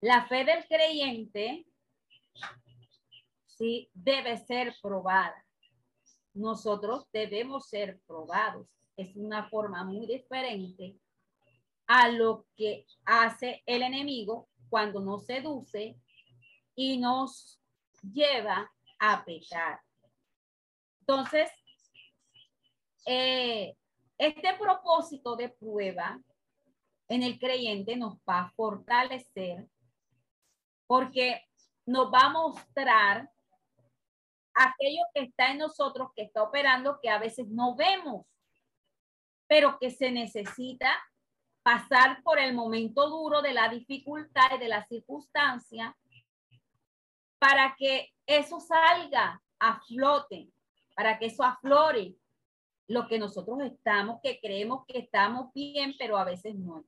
La fe del creyente sí debe ser probada. Nosotros debemos ser probados es una forma muy diferente a lo que hace el enemigo cuando nos seduce y nos lleva a pecar. Entonces, eh, este propósito de prueba en el creyente nos va a fortalecer porque nos va a mostrar aquello que está en nosotros, que está operando, que a veces no vemos pero que se necesita pasar por el momento duro de la dificultad y de la circunstancia para que eso salga a flote, para que eso aflore lo que nosotros estamos, que creemos que estamos bien, pero a veces no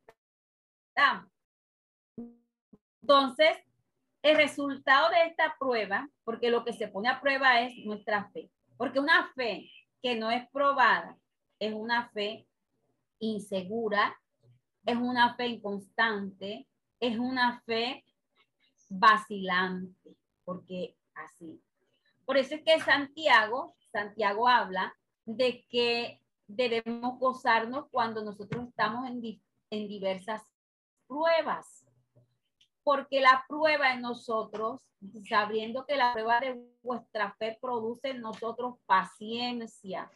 estamos. Entonces, el resultado de esta prueba, porque lo que se pone a prueba es nuestra fe, porque una fe que no es probada es una fe insegura, es una fe inconstante, es una fe vacilante, porque así. Por eso es que Santiago, Santiago habla de que debemos gozarnos cuando nosotros estamos en, en diversas pruebas. Porque la prueba en nosotros, sabiendo que la prueba de vuestra fe produce en nosotros paciencia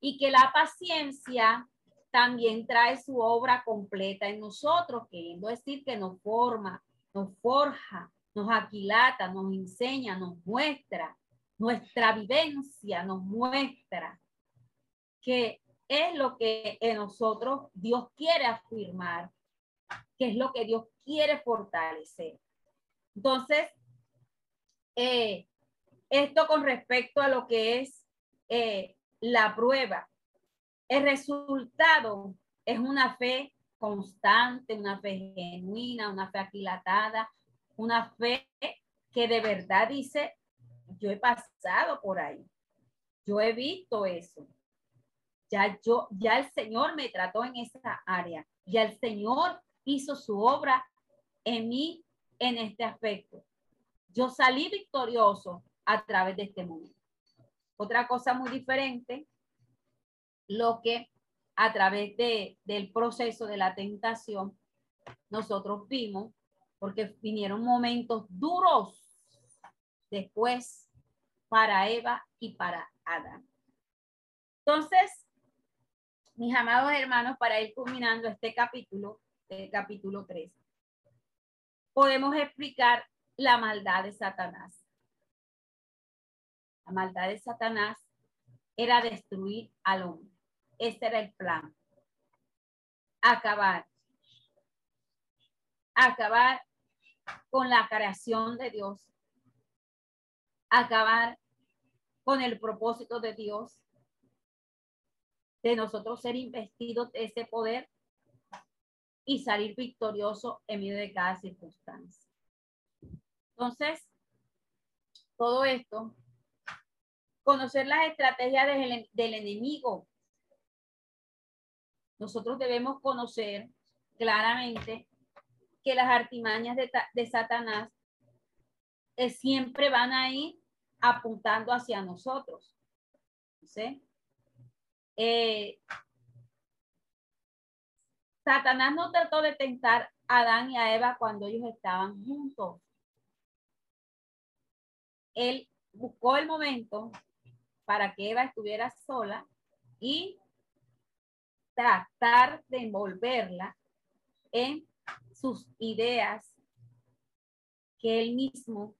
y que la paciencia también trae su obra completa en nosotros, queriendo decir que nos forma, nos forja, nos aquilata, nos enseña, nos muestra, nuestra vivencia nos muestra que es lo que en nosotros Dios quiere afirmar, que es lo que Dios quiere fortalecer. Entonces, eh, esto con respecto a lo que es eh, la prueba. El resultado es una fe constante, una fe genuina, una fe aquilatada, una fe que de verdad dice, yo he pasado por ahí, yo he visto eso, ya yo, ya el Señor me trató en esa área, ya el Señor hizo su obra en mí en este aspecto. Yo salí victorioso a través de este mundo. Otra cosa muy diferente, lo que a través de, del proceso de la tentación nosotros vimos, porque vinieron momentos duros después para Eva y para Adán. Entonces, mis amados hermanos, para ir culminando este capítulo, el capítulo 3, podemos explicar la maldad de Satanás. La maldad de Satanás era destruir al hombre. Ese era el plan. Acabar. Acabar con la creación de Dios. Acabar con el propósito de Dios de nosotros ser investidos de ese poder y salir victorioso en medio de cada circunstancia. Entonces, todo esto, conocer las estrategias del, del enemigo. Nosotros debemos conocer claramente que las artimañas de, Satanás eh, siempre van a ir apuntando hacia nosotros. ¿Sí? Eh, Satanás no trató de tentar a Adán y a Eva cuando ellos estaban juntos. Él buscó el momento para que Eva estuviera sola y tratar de envolverla en sus ideas que él mismo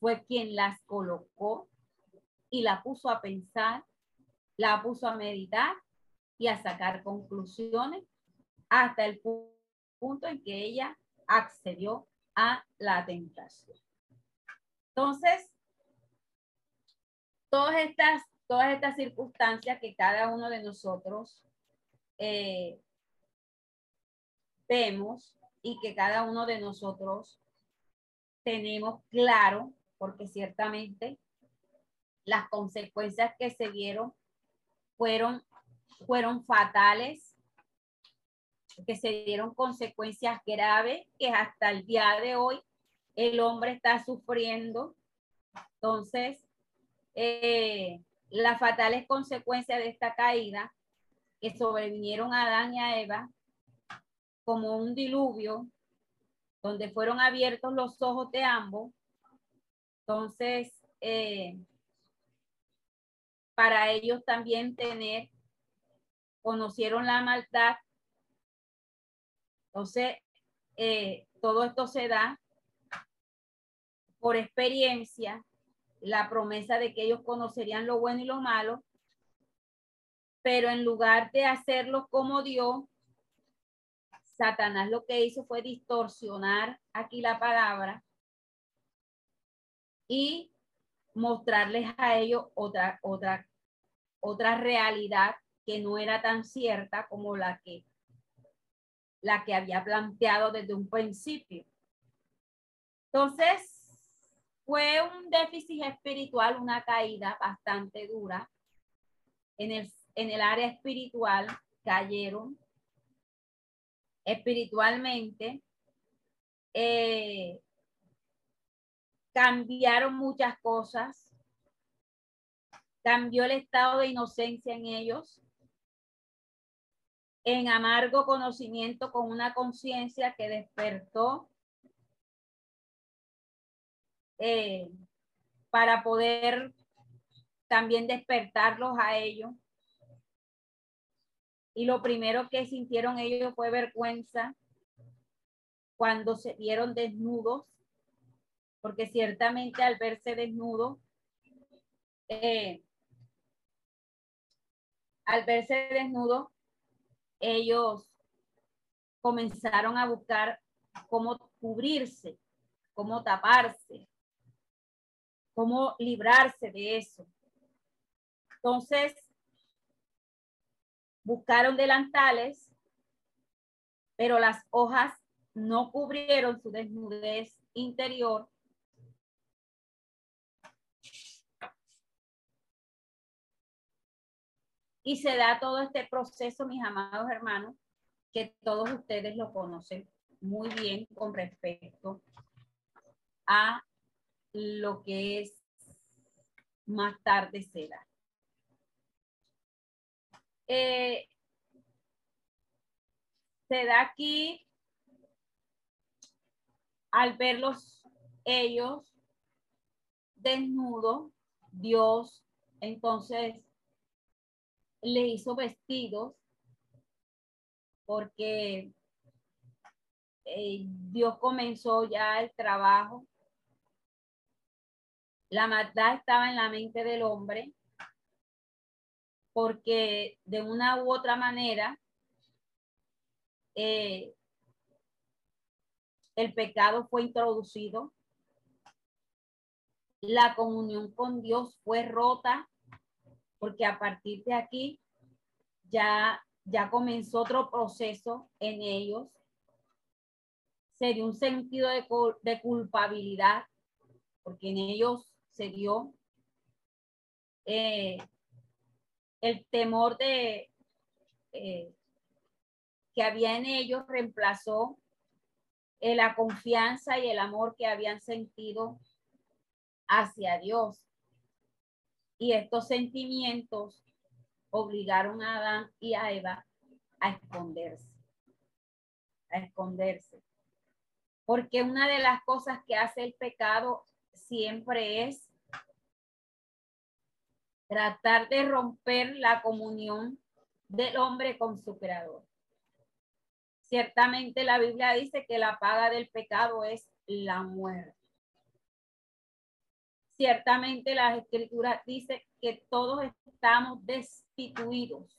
fue quien las colocó y la puso a pensar la puso a meditar y a sacar conclusiones hasta el punto en que ella accedió a la tentación. Entonces, todas estas, todas estas circunstancias que cada uno de nosotros eh, vemos y que cada uno de nosotros tenemos claro, porque ciertamente las consecuencias que se dieron fueron, fueron fatales, que se dieron consecuencias graves que hasta el día de hoy el hombre está sufriendo. Entonces, eh, las fatales consecuencias de esta caída que sobrevinieron a Adán y a Eva como un diluvio donde fueron abiertos los ojos de ambos. Entonces, eh, para ellos también tener, conocieron la maldad. Entonces, eh, todo esto se da por experiencia, la promesa de que ellos conocerían lo bueno y lo malo. Pero en lugar de hacerlo como Dios, Satanás lo que hizo fue distorsionar aquí la palabra y mostrarles a ellos otra, otra, otra realidad que no era tan cierta como la que, la que había planteado desde un principio. Entonces, fue un déficit espiritual, una caída bastante dura. En el, en el área espiritual cayeron espiritualmente. Eh, cambiaron muchas cosas. Cambió el estado de inocencia en ellos. En amargo conocimiento con una conciencia que despertó eh, para poder también despertarlos a ellos. Y lo primero que sintieron ellos fue vergüenza cuando se vieron desnudos, porque ciertamente al verse desnudos, eh, al verse desnudos, ellos comenzaron a buscar cómo cubrirse, cómo taparse, cómo librarse de eso. Entonces, buscaron delantales, pero las hojas no cubrieron su desnudez interior. Y se da todo este proceso, mis amados hermanos, que todos ustedes lo conocen muy bien con respecto a lo que es más tarde será. Eh, se da aquí al verlos ellos desnudos, Dios entonces le hizo vestidos porque eh, Dios comenzó ya el trabajo. La maldad estaba en la mente del hombre porque de una u otra manera eh, el pecado fue introducido, la comunión con Dios fue rota, porque a partir de aquí ya, ya comenzó otro proceso en ellos. Sería un sentido de, de culpabilidad, porque en ellos se dio. Eh, el temor de eh, que había en ellos reemplazó eh, la confianza y el amor que habían sentido hacia Dios. Y estos sentimientos obligaron a Adán y a Eva a esconderse, a esconderse. Porque una de las cosas que hace el pecado siempre es tratar de romper la comunión del hombre con su creador. Ciertamente la Biblia dice que la paga del pecado es la muerte. Ciertamente las escrituras dice que todos estamos destituidos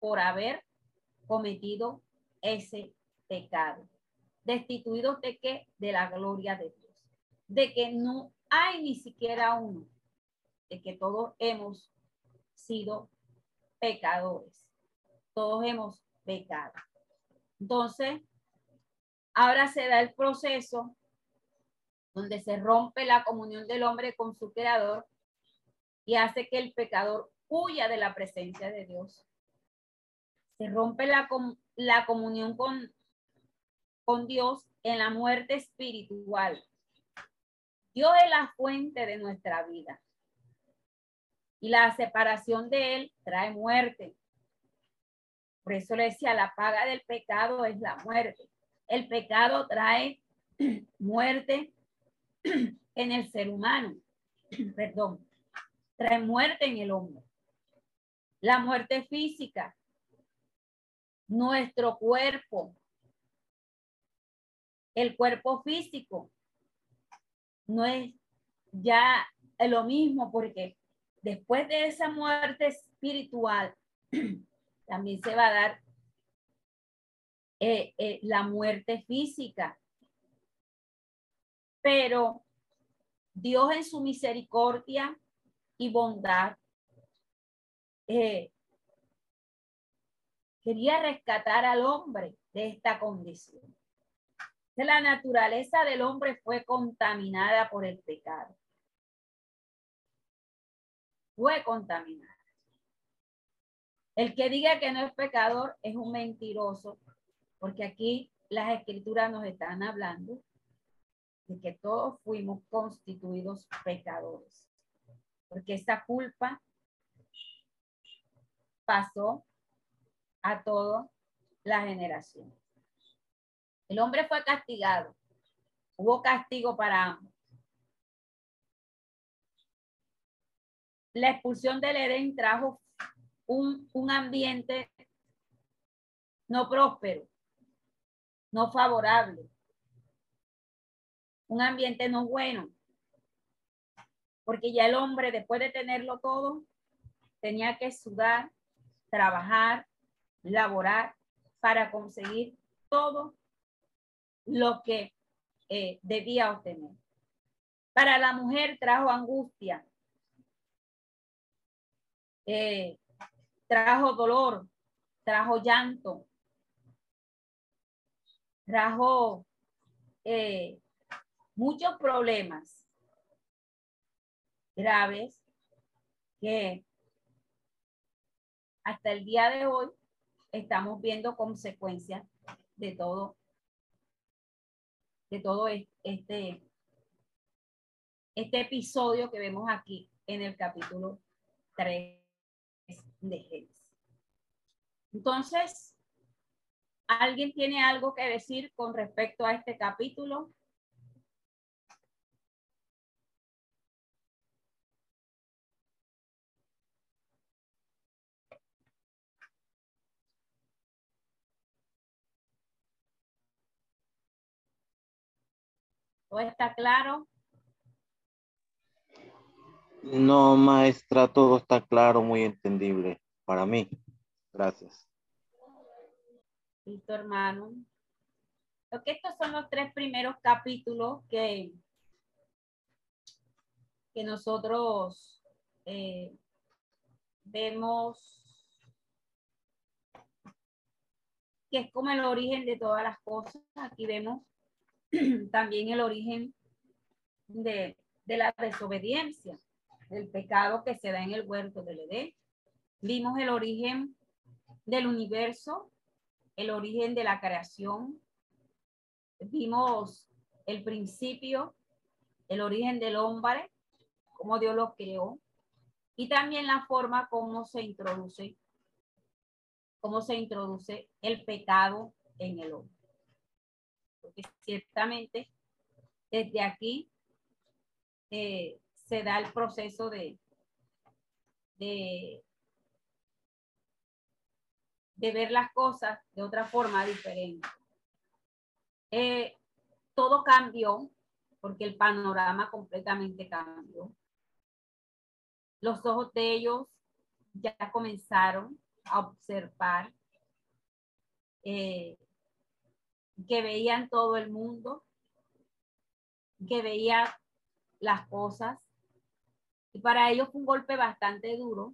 por haber cometido ese pecado. ¿Destituidos de qué? De la gloria de Dios de que no hay ni siquiera uno, de que todos hemos sido pecadores, todos hemos pecado. Entonces, ahora se da el proceso donde se rompe la comunión del hombre con su creador y hace que el pecador huya de la presencia de Dios. Se rompe la, la comunión con, con Dios en la muerte espiritual. Dios es la fuente de nuestra vida. Y la separación de Él trae muerte. Por eso le decía, la paga del pecado es la muerte. El pecado trae muerte en el ser humano. Perdón. Trae muerte en el hombre. La muerte física. Nuestro cuerpo. El cuerpo físico no es ya lo mismo porque después de esa muerte espiritual, también se va a dar eh, eh, la muerte física. Pero Dios en su misericordia y bondad eh, quería rescatar al hombre de esta condición. La naturaleza del hombre fue contaminada por el pecado. Fue contaminada. El que diga que no es pecador es un mentiroso, porque aquí las escrituras nos están hablando de que todos fuimos constituidos pecadores, porque esa culpa pasó a toda la generación. El hombre fue castigado. Hubo castigo para ambos. La expulsión del Edén trajo un, un ambiente no próspero, no favorable, un ambiente no bueno, porque ya el hombre después de tenerlo todo tenía que sudar, trabajar, laborar para conseguir todo lo que eh, debía obtener. Para la mujer trajo angustia, eh, trajo dolor, trajo llanto, trajo eh, muchos problemas graves que hasta el día de hoy estamos viendo consecuencias de todo de todo este, este episodio que vemos aquí en el capítulo 3 de. Entonces, ¿alguien tiene algo que decir con respecto a este capítulo? ¿Todo está claro? No, maestra, todo está claro, muy entendible para mí. Gracias. Listo, hermano. Lo que estos son los tres primeros capítulos que, que nosotros eh, vemos que es como el origen de todas las cosas. Aquí vemos también el origen de, la desobediencia, el pecado que se da en el huerto del Edén. Vimos el origen del universo, el origen de la creación. Vimos el principio, el origen del hombre, cómo Dios lo creó, y también la forma como se introduce, cómo se introduce el pecado en el hombre porque ciertamente desde aquí eh, se da el proceso de, de, ver las cosas de otra forma diferente. Eh, todo cambió porque el panorama completamente cambió. Los ojos de ellos ya comenzaron a observar eh, que veían todo el mundo, que veía las cosas. Y para ellos fue un golpe bastante duro,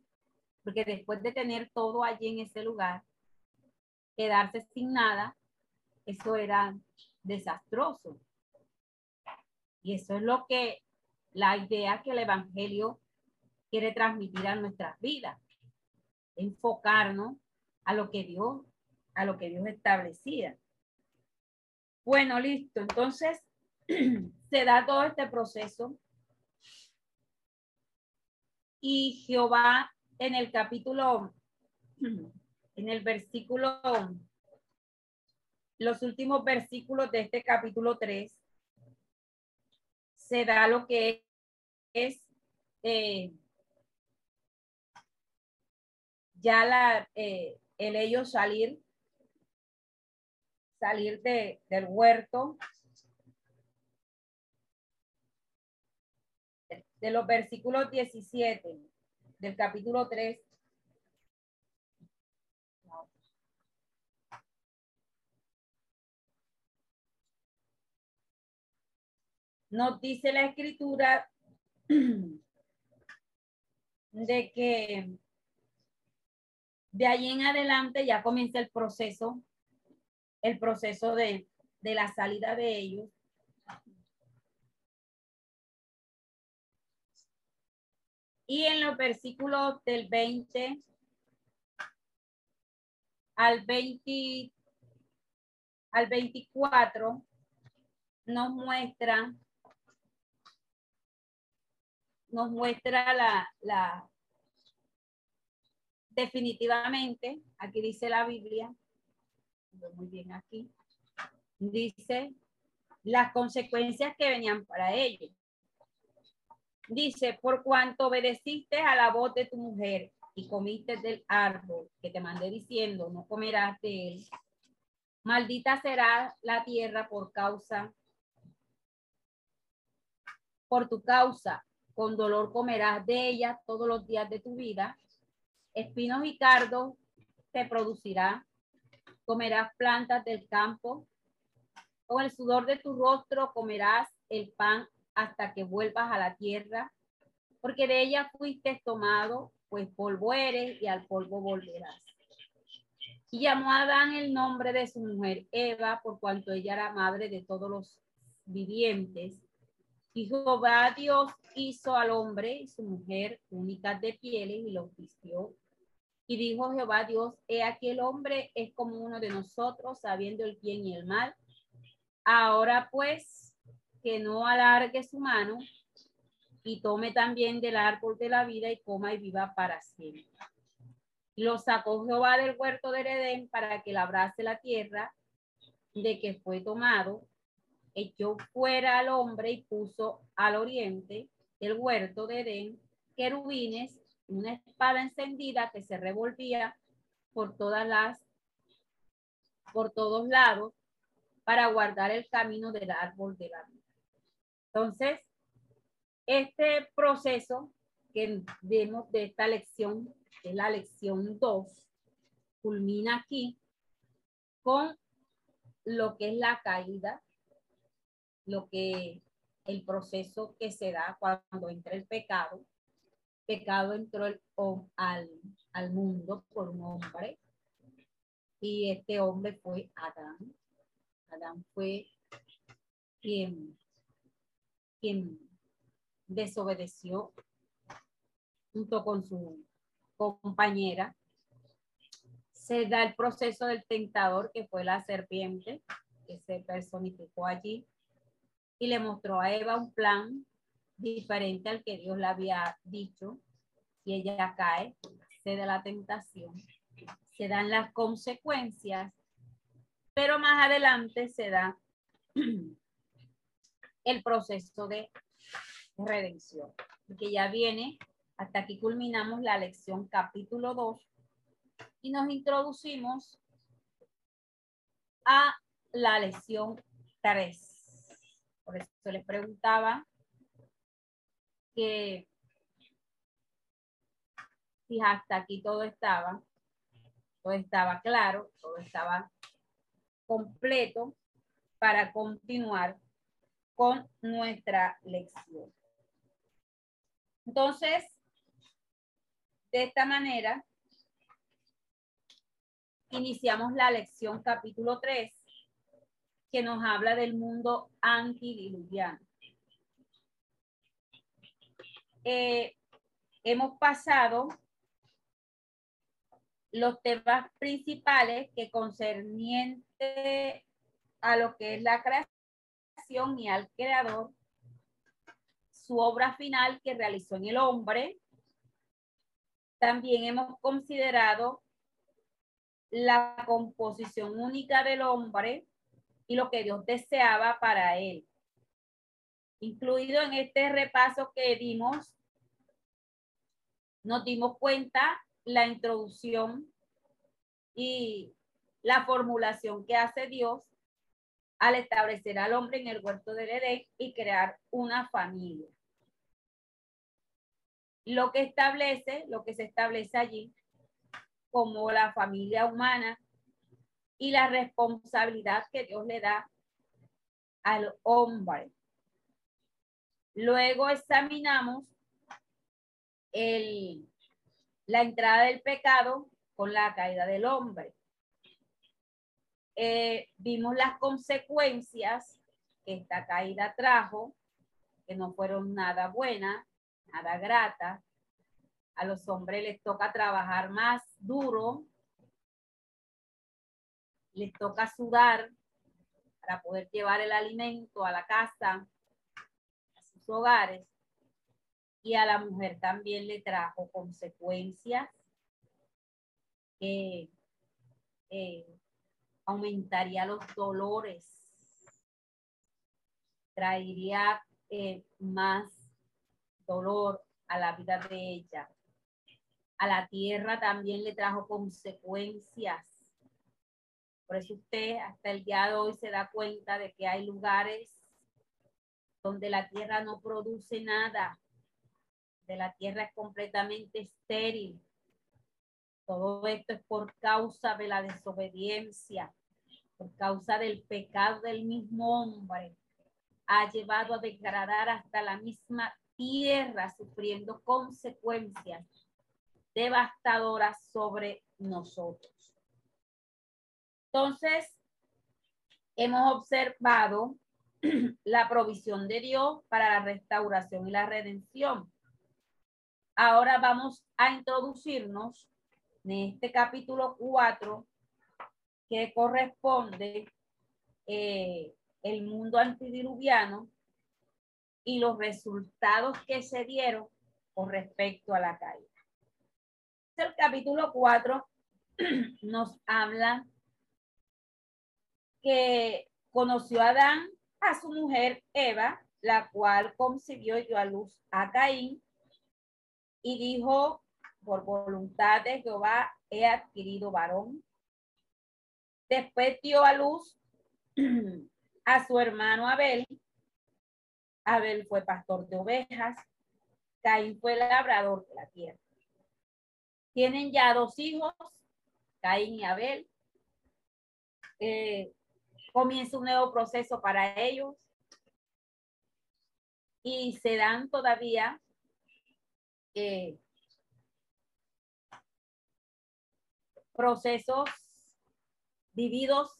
porque después de tener todo allí en ese lugar, quedarse sin nada, eso era desastroso. Y eso es lo que la idea que el Evangelio quiere transmitir a nuestras vidas, enfocarnos a lo que Dios, a lo que Dios establecía. Bueno, listo. Entonces, se da todo este proceso. Y Jehová en el capítulo, en el versículo, los últimos versículos de este capítulo 3, se da lo que es eh, ya la, eh, el ellos salir salir de, del huerto, de los versículos 17 del capítulo 3. Nos dice la escritura de que de ahí en adelante ya comienza el proceso, el proceso de, de la salida de ellos Y en los versículos del 20 al 20 al 24 nos muestra nos muestra la, la definitivamente, aquí dice la Biblia, muy bien aquí, dice las consecuencias que venían para ellos. Dice, por cuanto obedeciste a la voz de tu mujer y comiste del árbol que te mandé diciendo, no comerás de él, maldita será la tierra por causa, por tu causa, con dolor comerás de ella todos los días de tu vida. Espinos y cardos te producirá. Comerás plantas del campo. Con el sudor de tu rostro comerás el pan hasta que vuelvas a la tierra, porque de ella fuiste tomado, pues polvo eres y al polvo volverás. Y llamó a Adán el nombre de su mujer Eva, por cuanto ella era madre de todos los vivientes. Y Jehová Dios hizo al hombre y su mujer únicas de pieles y los vistió. Y dijo Jehová Dios, he aquí el hombre es como uno de nosotros, sabiendo el bien y el mal. Ahora pues, que no alargue su mano y tome también del árbol de la vida y coma y viva para siempre. Lo sacó Jehová del huerto de Edén para que labrase la tierra de que fue tomado echó fuera al hombre y puso al oriente del huerto de Edén querubines, una espada encendida que se revolvía por todas las, por todos lados, para guardar el camino del árbol de la vida. Entonces, este proceso que vemos de esta lección, que es la lección 2, culmina aquí con lo que es la caída lo que el proceso que se da cuando entra el pecado. Pecado entró al, al mundo por un hombre y este hombre fue Adán. Adán fue quien, desobedeció junto con su compañera. Se da el proceso del tentador que fue la serpiente que se personificó allí y le mostró a Eva un plan diferente al que Dios le había dicho y ella cae, se da la tentación, se dan las consecuencias, pero más adelante se da el proceso de redención, que ya viene, hasta aquí culminamos la lección capítulo 2 y nos introducimos a la lección 3. Por eso les preguntaba que si hasta aquí todo estaba, todo estaba claro, todo estaba completo para continuar con nuestra lección. Entonces, de esta manera, iniciamos la lección capítulo 3 que nos habla del mundo antidiluviano. Eh, hemos pasado los temas principales que concerniente a lo que es la creación y al creador, su obra final que realizó en el hombre. También hemos considerado la composición única del hombre, y lo que Dios deseaba para él. Incluido en este repaso que dimos, nos dimos cuenta la introducción y la formulación que hace Dios al establecer al hombre en el huerto del Edén y crear una familia. Lo que establece, lo que se establece allí como la familia humana y la responsabilidad que Dios le da al hombre. Luego examinamos el, la entrada del pecado con la caída del hombre. Eh, vimos las consecuencias que esta caída trajo, que no fueron nada buenas, nada gratas. A los hombres les toca trabajar más duro, les toca sudar para poder llevar el alimento a la casa, a sus hogares. Y a la mujer también le trajo consecuencias que eh, aumentaría los dolores, traería eh, más dolor a la vida de ella. A la tierra también le trajo consecuencias. Por eso usted hasta el día de hoy se da cuenta de que hay lugares donde la tierra no produce nada, de la tierra es completamente estéril. Todo esto es por causa de la desobediencia, por causa del pecado del mismo hombre. Ha llevado a degradar hasta la misma tierra, sufriendo consecuencias devastadoras sobre nosotros. Entonces, hemos observado la provisión de Dios para la restauración y la redención. Ahora vamos a introducirnos en este capítulo 4 que corresponde eh, el mundo antidiluviano y los resultados que se dieron con respecto a la caída. El capítulo 4 nos habla que conoció a Adán, a su mujer Eva, la cual concibió y dio a luz a Caín y dijo, por voluntad de Jehová he adquirido varón. Después dio a luz a su hermano Abel. Abel fue pastor de ovejas. Caín fue labrador de la tierra. Tienen ya dos hijos, Caín y Abel. Eh, comienza un nuevo proceso para ellos y se dan todavía eh, procesos vividos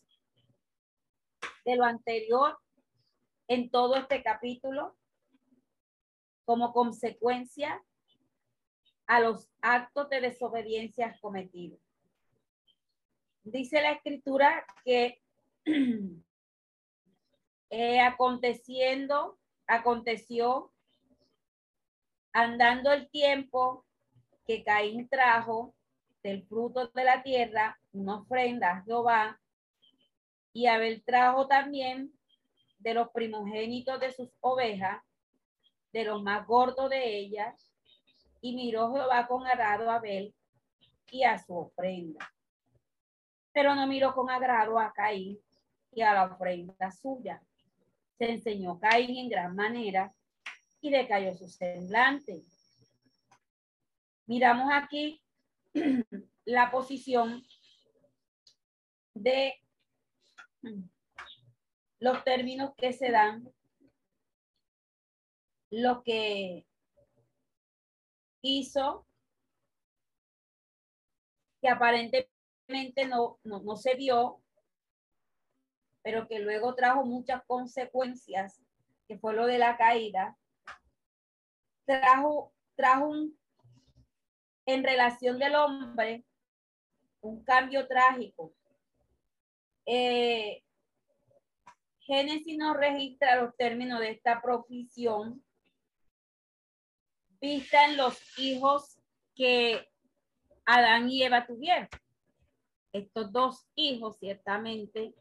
de lo anterior en todo este capítulo como consecuencia a los actos de desobediencia cometidos. Dice la escritura que eh, aconteciendo, aconteció andando el tiempo que Caín trajo del fruto de la tierra una ofrenda a Jehová y Abel trajo también de los primogénitos de sus ovejas, de los más gordos de ellas, y miró Jehová con agrado a Abel y a su ofrenda. Pero no miró con agrado a Caín y a la ofrenda suya. Se enseñó Caín en gran manera y decayó su semblante. Miramos aquí la posición de los términos que se dan, lo que hizo que aparentemente no, no, no se vio, pero que luego trajo muchas consecuencias, que fue lo de la caída, trajo, trajo un, en relación del hombre un cambio trágico. Eh, Génesis nos registra los términos de esta profesión vista en los hijos que Adán y Eva tuvieron. Estos dos hijos ciertamente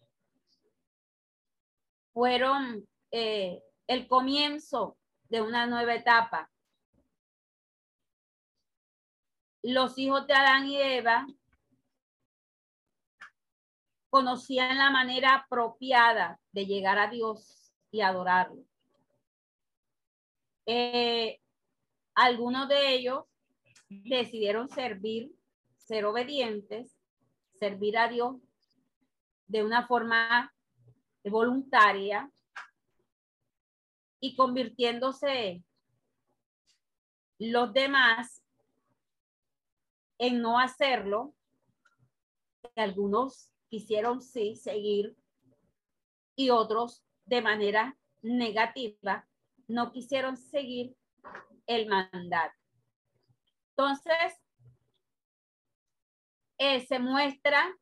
fueron eh, el comienzo de una nueva etapa los hijos de Adán y Eva conocían la manera apropiada de llegar a Dios y adorarlo. Eh, algunos de ellos decidieron servir, ser obedientes, servir a Dios de una forma voluntaria y convirtiéndose los demás en no hacerlo. Algunos quisieron sí seguir y otros de manera negativa no quisieron seguir el mandato. Entonces, eh, se muestra,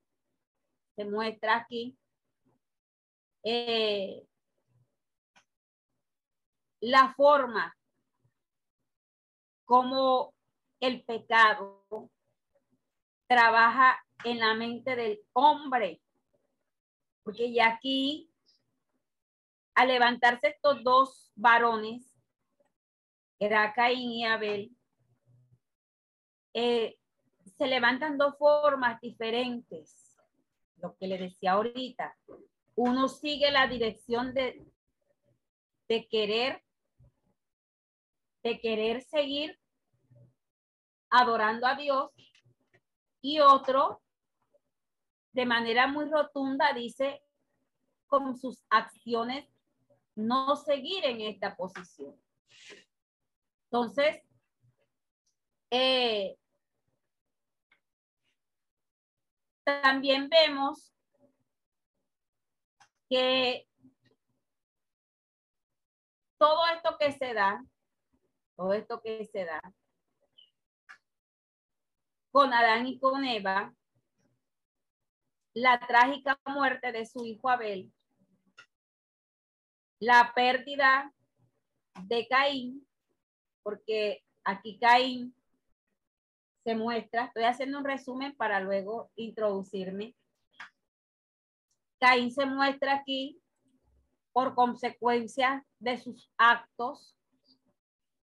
se muestra aquí eh, la forma como el pecado trabaja en la mente del hombre. Porque ya aquí, al levantarse estos dos varones, era Caín y Abel, eh, se levantan dos formas diferentes. Lo que le decía ahorita. Uno sigue la dirección de, de querer, de querer seguir adorando a Dios y otro de manera muy rotunda dice con sus acciones no seguir en esta posición. Entonces, eh, también vemos que todo esto que se da, todo esto que se da, con Adán y con Eva, la trágica muerte de su hijo Abel, la pérdida de Caín, porque aquí Caín se muestra, estoy haciendo un resumen para luego introducirme. Caín se muestra aquí por consecuencia de sus actos,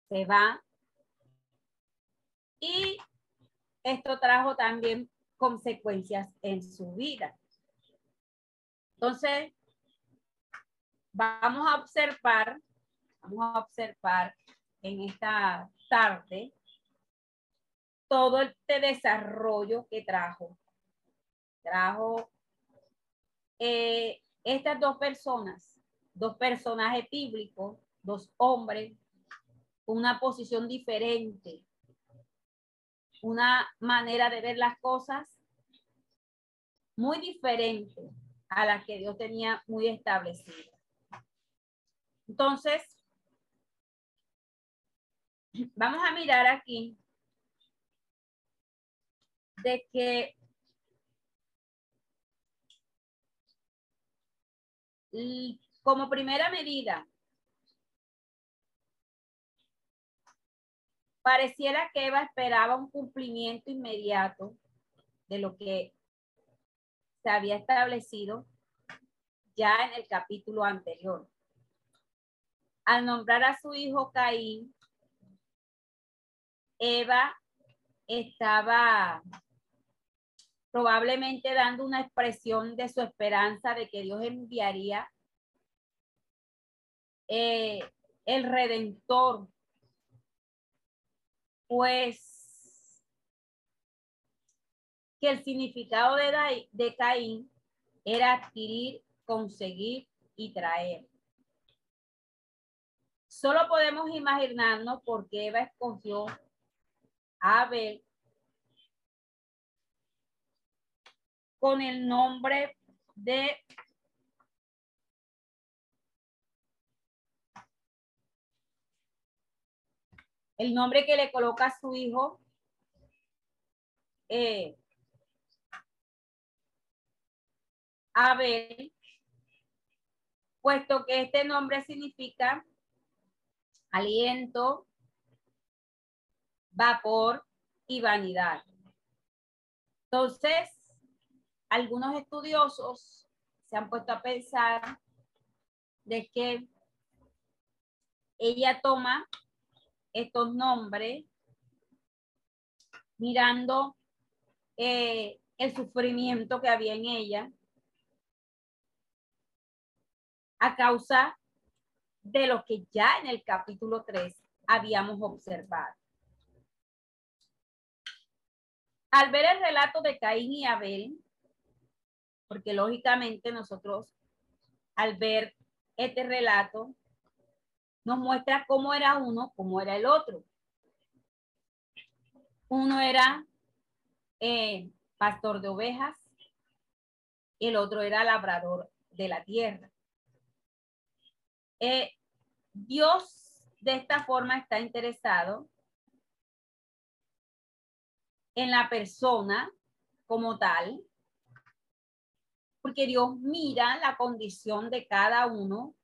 se va. Y esto trajo también consecuencias en su vida. Entonces, vamos a observar, vamos a observar en esta tarde todo este desarrollo que trajo. Trajo eh, estas dos personas, dos personajes bíblicos, dos hombres, una posición diferente, una manera de ver las cosas muy diferente a la que Dios tenía muy establecida. Entonces, vamos a mirar aquí de que como primera medida Pareciera que Eva esperaba un cumplimiento inmediato de lo que se había establecido ya en el capítulo anterior. Al nombrar a su hijo Caín, Eva estaba probablemente dando una expresión de su esperanza de que Dios enviaría eh, el redentor pues que el significado de, Caín era adquirir, conseguir y traer. Solo podemos imaginarnos por qué Eva escogió a Abel con el nombre de el nombre que le coloca a su hijo eh, Abel, puesto que este nombre significa aliento, vapor y vanidad. Entonces, algunos estudiosos se han puesto a pensar de que ella toma estos nombres, mirando eh, el sufrimiento que había en ella a causa de lo que ya en el capítulo 3 habíamos observado. Al ver el relato de Caín y Abel, porque lógicamente nosotros al ver este relato nos muestra cómo era uno, cómo era el otro. Uno era eh, pastor de ovejas, el otro era labrador de la tierra. Eh, Dios de esta forma está interesado en la persona como tal, porque Dios mira la condición de cada uno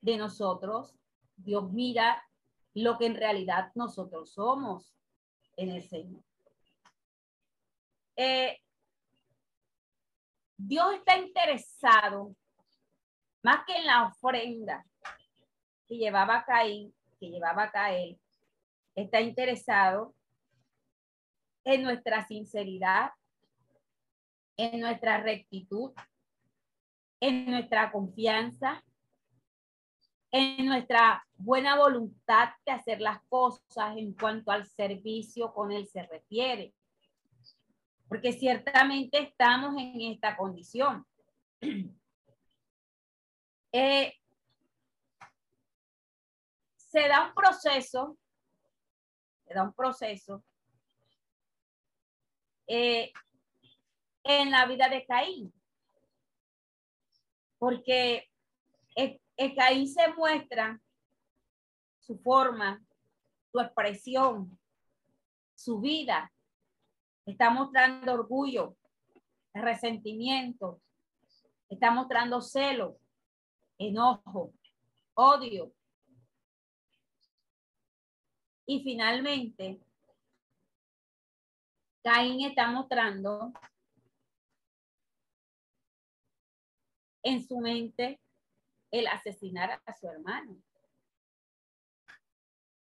de nosotros, Dios mira lo que en realidad nosotros somos en el Señor. Eh, Dios está interesado más que en la ofrenda que llevaba Caín, que llevaba Caín, está interesado en nuestra sinceridad, en nuestra rectitud, en nuestra confianza, en nuestra buena voluntad de hacer las cosas en cuanto al servicio con él se refiere. Porque ciertamente estamos en esta condición. Eh, se da un proceso, se da un proceso eh, en la vida de Caín. Porque el, Caín se muestra su forma, su expresión, su vida. Está mostrando orgullo, resentimiento, está mostrando celo, enojo, odio. Y finalmente, Caín está mostrando en su mente el asesinar a su hermano.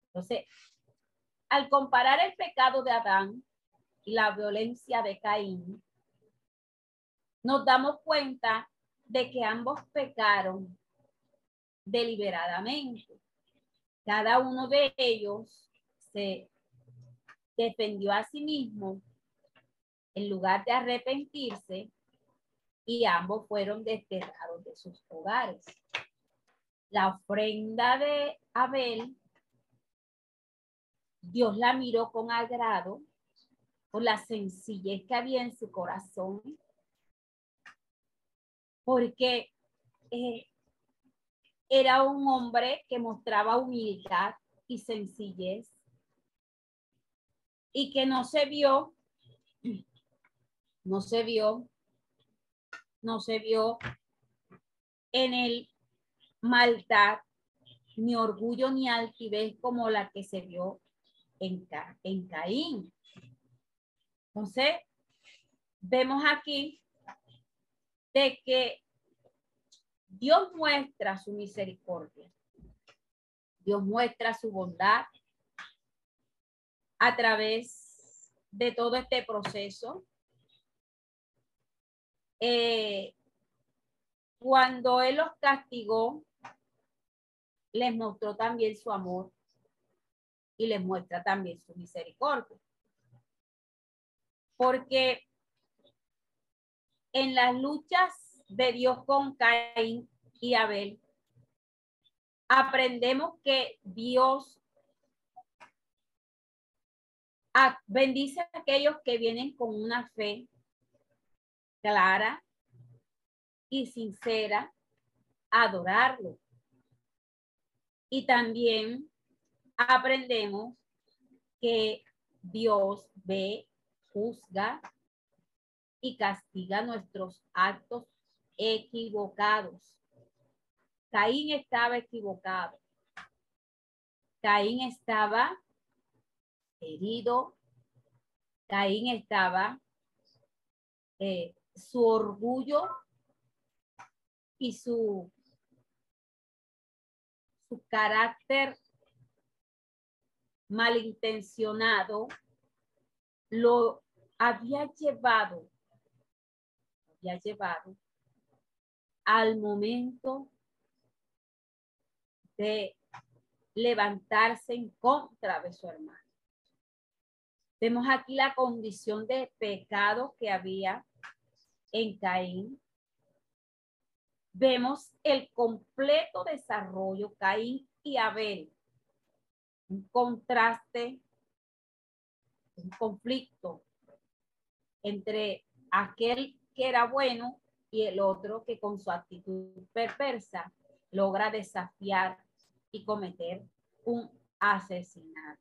Entonces, al comparar el pecado de Adán y la violencia de Caín, nos damos cuenta de que ambos pecaron deliberadamente. Cada uno de ellos se defendió a sí mismo en lugar de arrepentirse y ambos fueron desterrados de sus hogares. La ofrenda de Abel, Dios la miró con agrado por la sencillez que había en su corazón, porque eh, era un hombre que mostraba humildad y sencillez y que no se vio no se vio, no se vio en el maldad, ni orgullo, ni altivez como la que se vio en, en Caín. Entonces, vemos aquí de que Dios muestra su misericordia. Dios muestra su bondad a través de todo este proceso eh, cuando Él los castigó, les mostró también su amor y les muestra también su misericordia. Porque en las luchas de Dios con Caín y Abel, aprendemos que Dios bendice a aquellos que vienen con una fe clara y sincera adorarlo. Y también aprendemos que Dios ve, juzga y castiga nuestros actos equivocados. Caín estaba equivocado. Caín estaba herido. Caín estaba eh, su orgullo y su, su carácter malintencionado lo había llevado, había llevado al momento de levantarse en contra de su hermano. Vemos aquí la condición de pecado que había en Caín, vemos el completo desarrollo. Caín y Abel. Un contraste, un conflicto entre aquel que era bueno y el otro que con su actitud perversa logra desafiar y cometer un asesinato.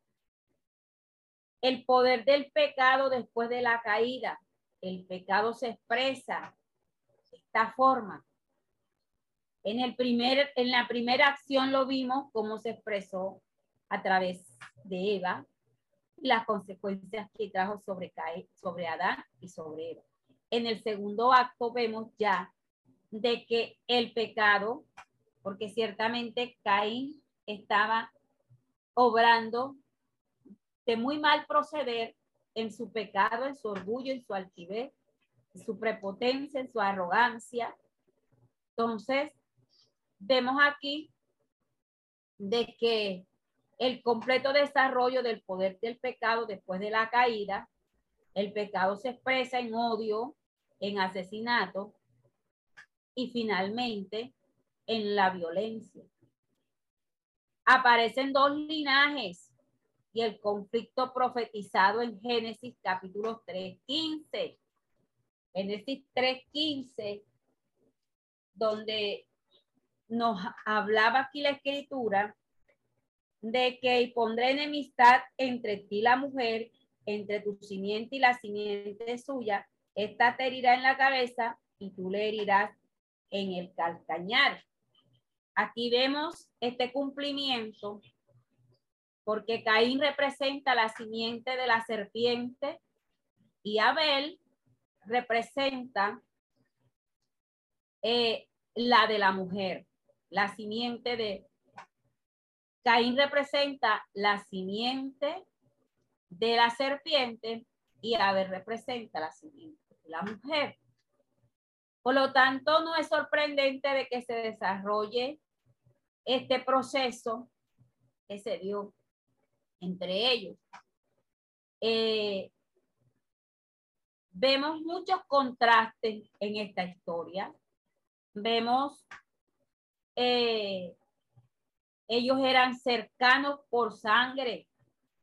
El poder del pecado después de la caída. El pecado se expresa de esta forma. En, el primer, en la primera acción lo vimos cómo se expresó a través de Eva las consecuencias que trajo sobre, sobre Adán y sobre Eva. En el segundo acto vemos ya de que el pecado, porque ciertamente Caín estaba obrando de muy mal proceder en su pecado, en su orgullo, en su altivez, en su prepotencia, en su arrogancia. Entonces, vemos aquí de que el completo desarrollo del poder del pecado después de la caída, el pecado se expresa en odio, en asesinato y finalmente en la violencia. Aparecen dos linajes y el conflicto profetizado en Génesis capítulo 3.15. Génesis 3.15, donde nos hablaba aquí la escritura de que pondré enemistad entre ti y la mujer, entre tu simiente y la simiente suya, esta te herirá en la cabeza y tú le herirás en el calcañar. Aquí vemos este cumplimiento porque Caín representa la simiente de la serpiente y Abel representa eh, la de la mujer, la simiente de... Caín representa la simiente de la serpiente y Abel representa la simiente de la mujer. Por lo tanto, no es sorprendente de que se desarrolle este proceso que se dio entre ellos. Eh, vemos muchos contrastes en esta historia. Vemos, eh, ellos eran cercanos por sangre,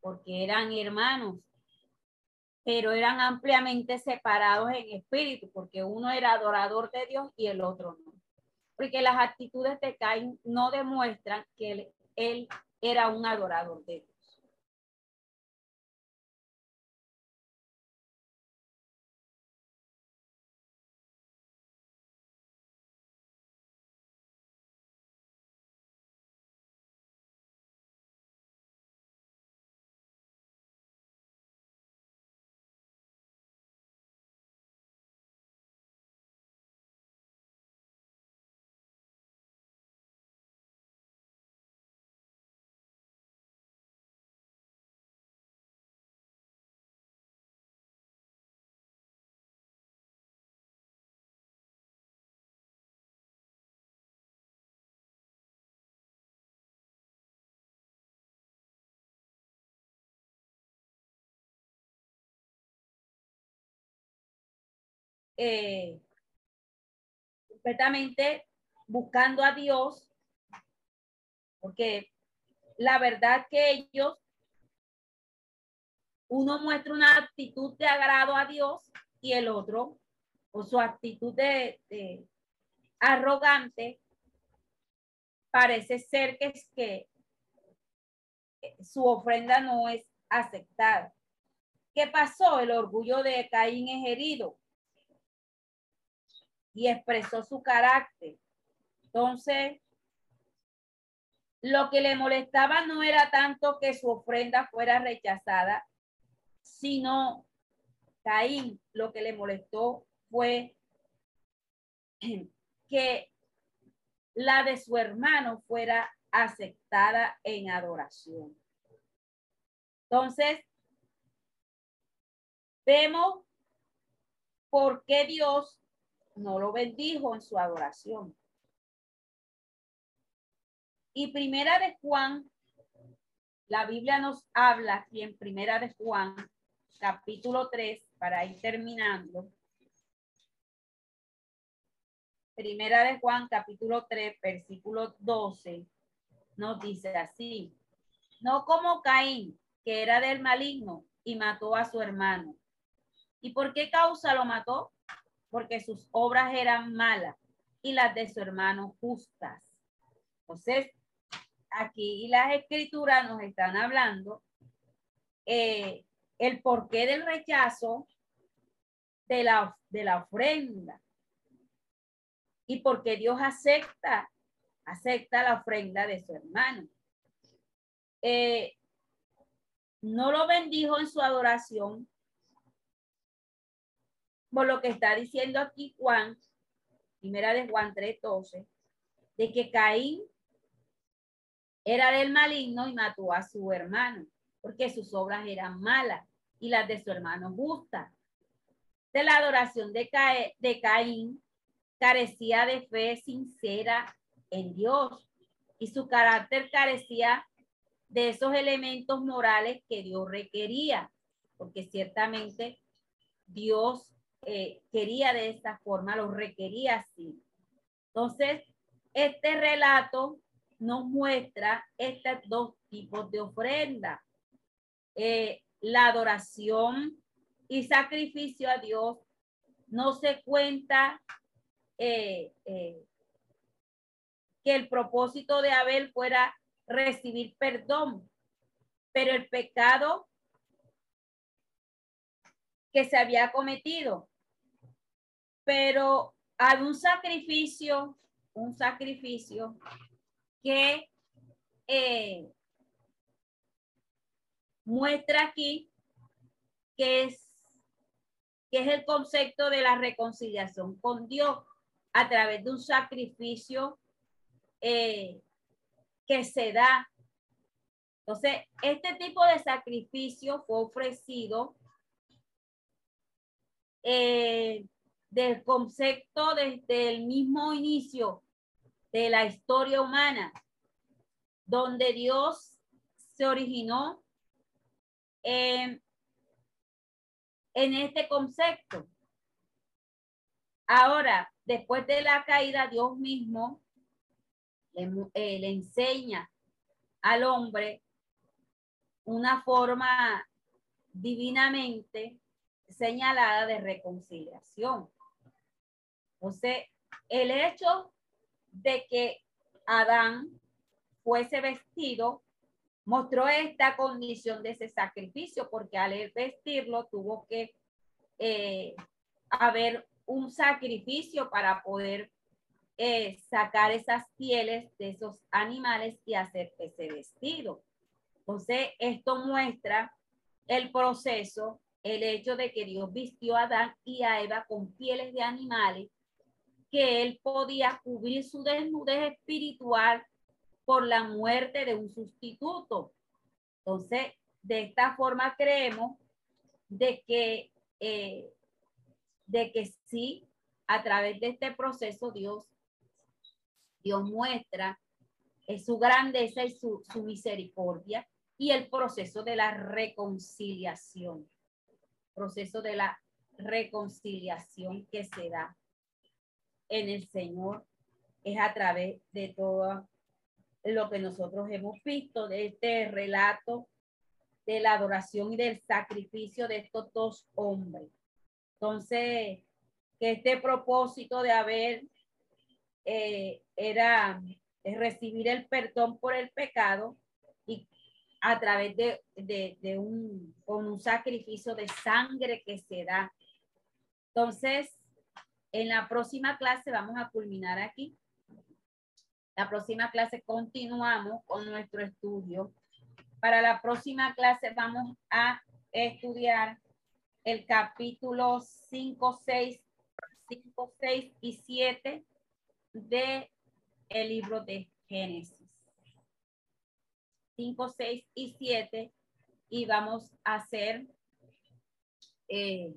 porque eran hermanos, pero eran ampliamente separados en espíritu, porque uno era adorador de Dios y el otro no. Porque las actitudes de Caín no demuestran que él, él era un adorador de Dios. Eh, completamente buscando a Dios, porque la verdad que ellos, uno muestra una actitud de agrado a Dios y el otro, o su actitud de, de arrogante, parece ser que es que su ofrenda no es aceptada. ¿Qué pasó? El orgullo de Caín es herido y expresó su carácter. Entonces, lo que le molestaba no era tanto que su ofrenda fuera rechazada, sino Caín lo que le molestó fue que la de su hermano fuera aceptada en adoración. Entonces, vemos por qué Dios no lo bendijo en su adoración. Y primera de Juan, la Biblia nos habla aquí en primera de Juan, capítulo 3, para ir terminando. Primera de Juan, capítulo 3, versículo 12. nos dice así, no como Caín, que era del maligno y mató a su hermano. ¿Y por qué causa lo mató? Porque sus obras eran malas y las de su hermano justas. Entonces, aquí las escrituras nos están hablando eh, el porqué del rechazo de la, de la ofrenda y porque Dios acepta, acepta la ofrenda de su hermano. Eh, no lo bendijo en su adoración, por lo que está diciendo aquí Juan, primera de Juan 3:12, de que Caín era del maligno y mató a su hermano, porque sus obras eran malas y las de su hermano justas. De la adoración de, de Caín carecía de fe sincera en Dios y su carácter carecía de esos elementos morales que Dios requería, porque ciertamente Dios eh, quería de esta forma, lo requería así. Entonces, este relato nos muestra estos dos tipos de ofrenda. Eh, la adoración y sacrificio a Dios no se cuenta eh, que el propósito de Abel fuera recibir perdón, pero el pecado que se había cometido. Pero hay un sacrificio, un sacrificio que eh, muestra aquí que es, que es el concepto de la reconciliación con Dios a través de un sacrificio eh, que se da. Entonces, este tipo de sacrificio fue ofrecido eh, del concepto desde el mismo inicio de la historia humana, donde Dios se originó en este concepto. Ahora, después de la caída, Dios mismo eh, le, enseña al hombre una forma divinamente señalada de reconciliación. Entonces, el hecho de que Adán fuese vestido mostró esta condición de ese sacrificio, porque al vestirlo tuvo que eh, haber un sacrificio para poder eh, sacar esas pieles de esos animales y hacer ese vestido. Entonces, esto muestra el proceso, el hecho de que Dios vistió a Adán y a Eva con pieles de animales, que él podía cubrir su desnudez espiritual por la muerte de un sustituto. Entonces, de esta forma creemos de que eh, de que sí, a través de este proceso Dios, Dios muestra su grandeza y su, su misericordia y el proceso de la reconciliación, proceso de la reconciliación que se da en el Señor es a través de todo lo que nosotros hemos visto de este relato de la adoración y del sacrificio de estos dos hombres. Entonces, que este propósito de haber eh, era recibir el perdón por el pecado y a través de, de, un, con un sacrificio de sangre que se da. Entonces, en la próxima clase vamos a culminar aquí. La próxima clase continuamos con nuestro estudio. Para la próxima clase vamos a estudiar el capítulo 5, 6, 5, 6 y 7 de el libro de Génesis. 5, 6 y 7 y vamos a hacer eh,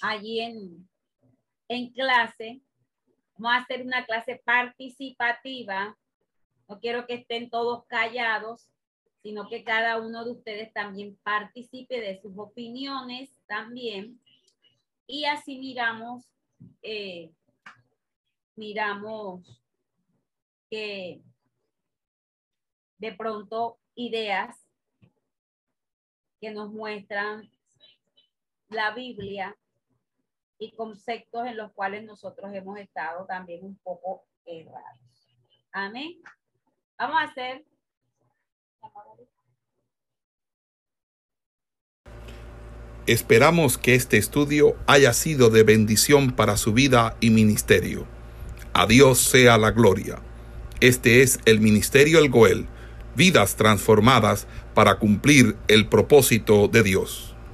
allí en, en clase, vamos a hacer una clase participativa. No quiero que estén todos callados, sino que cada uno de ustedes también participe de sus opiniones también. Y así miramos, eh, miramos que de pronto ideas que nos muestran la Biblia y conceptos en los cuales nosotros hemos estado también un poco errados. Amén. Vamos a hacer. Esperamos que este estudio haya sido de bendición para su vida y ministerio. A Dios sea la gloria. Este es el Ministerio El Goel, vidas transformadas para cumplir el propósito de Dios.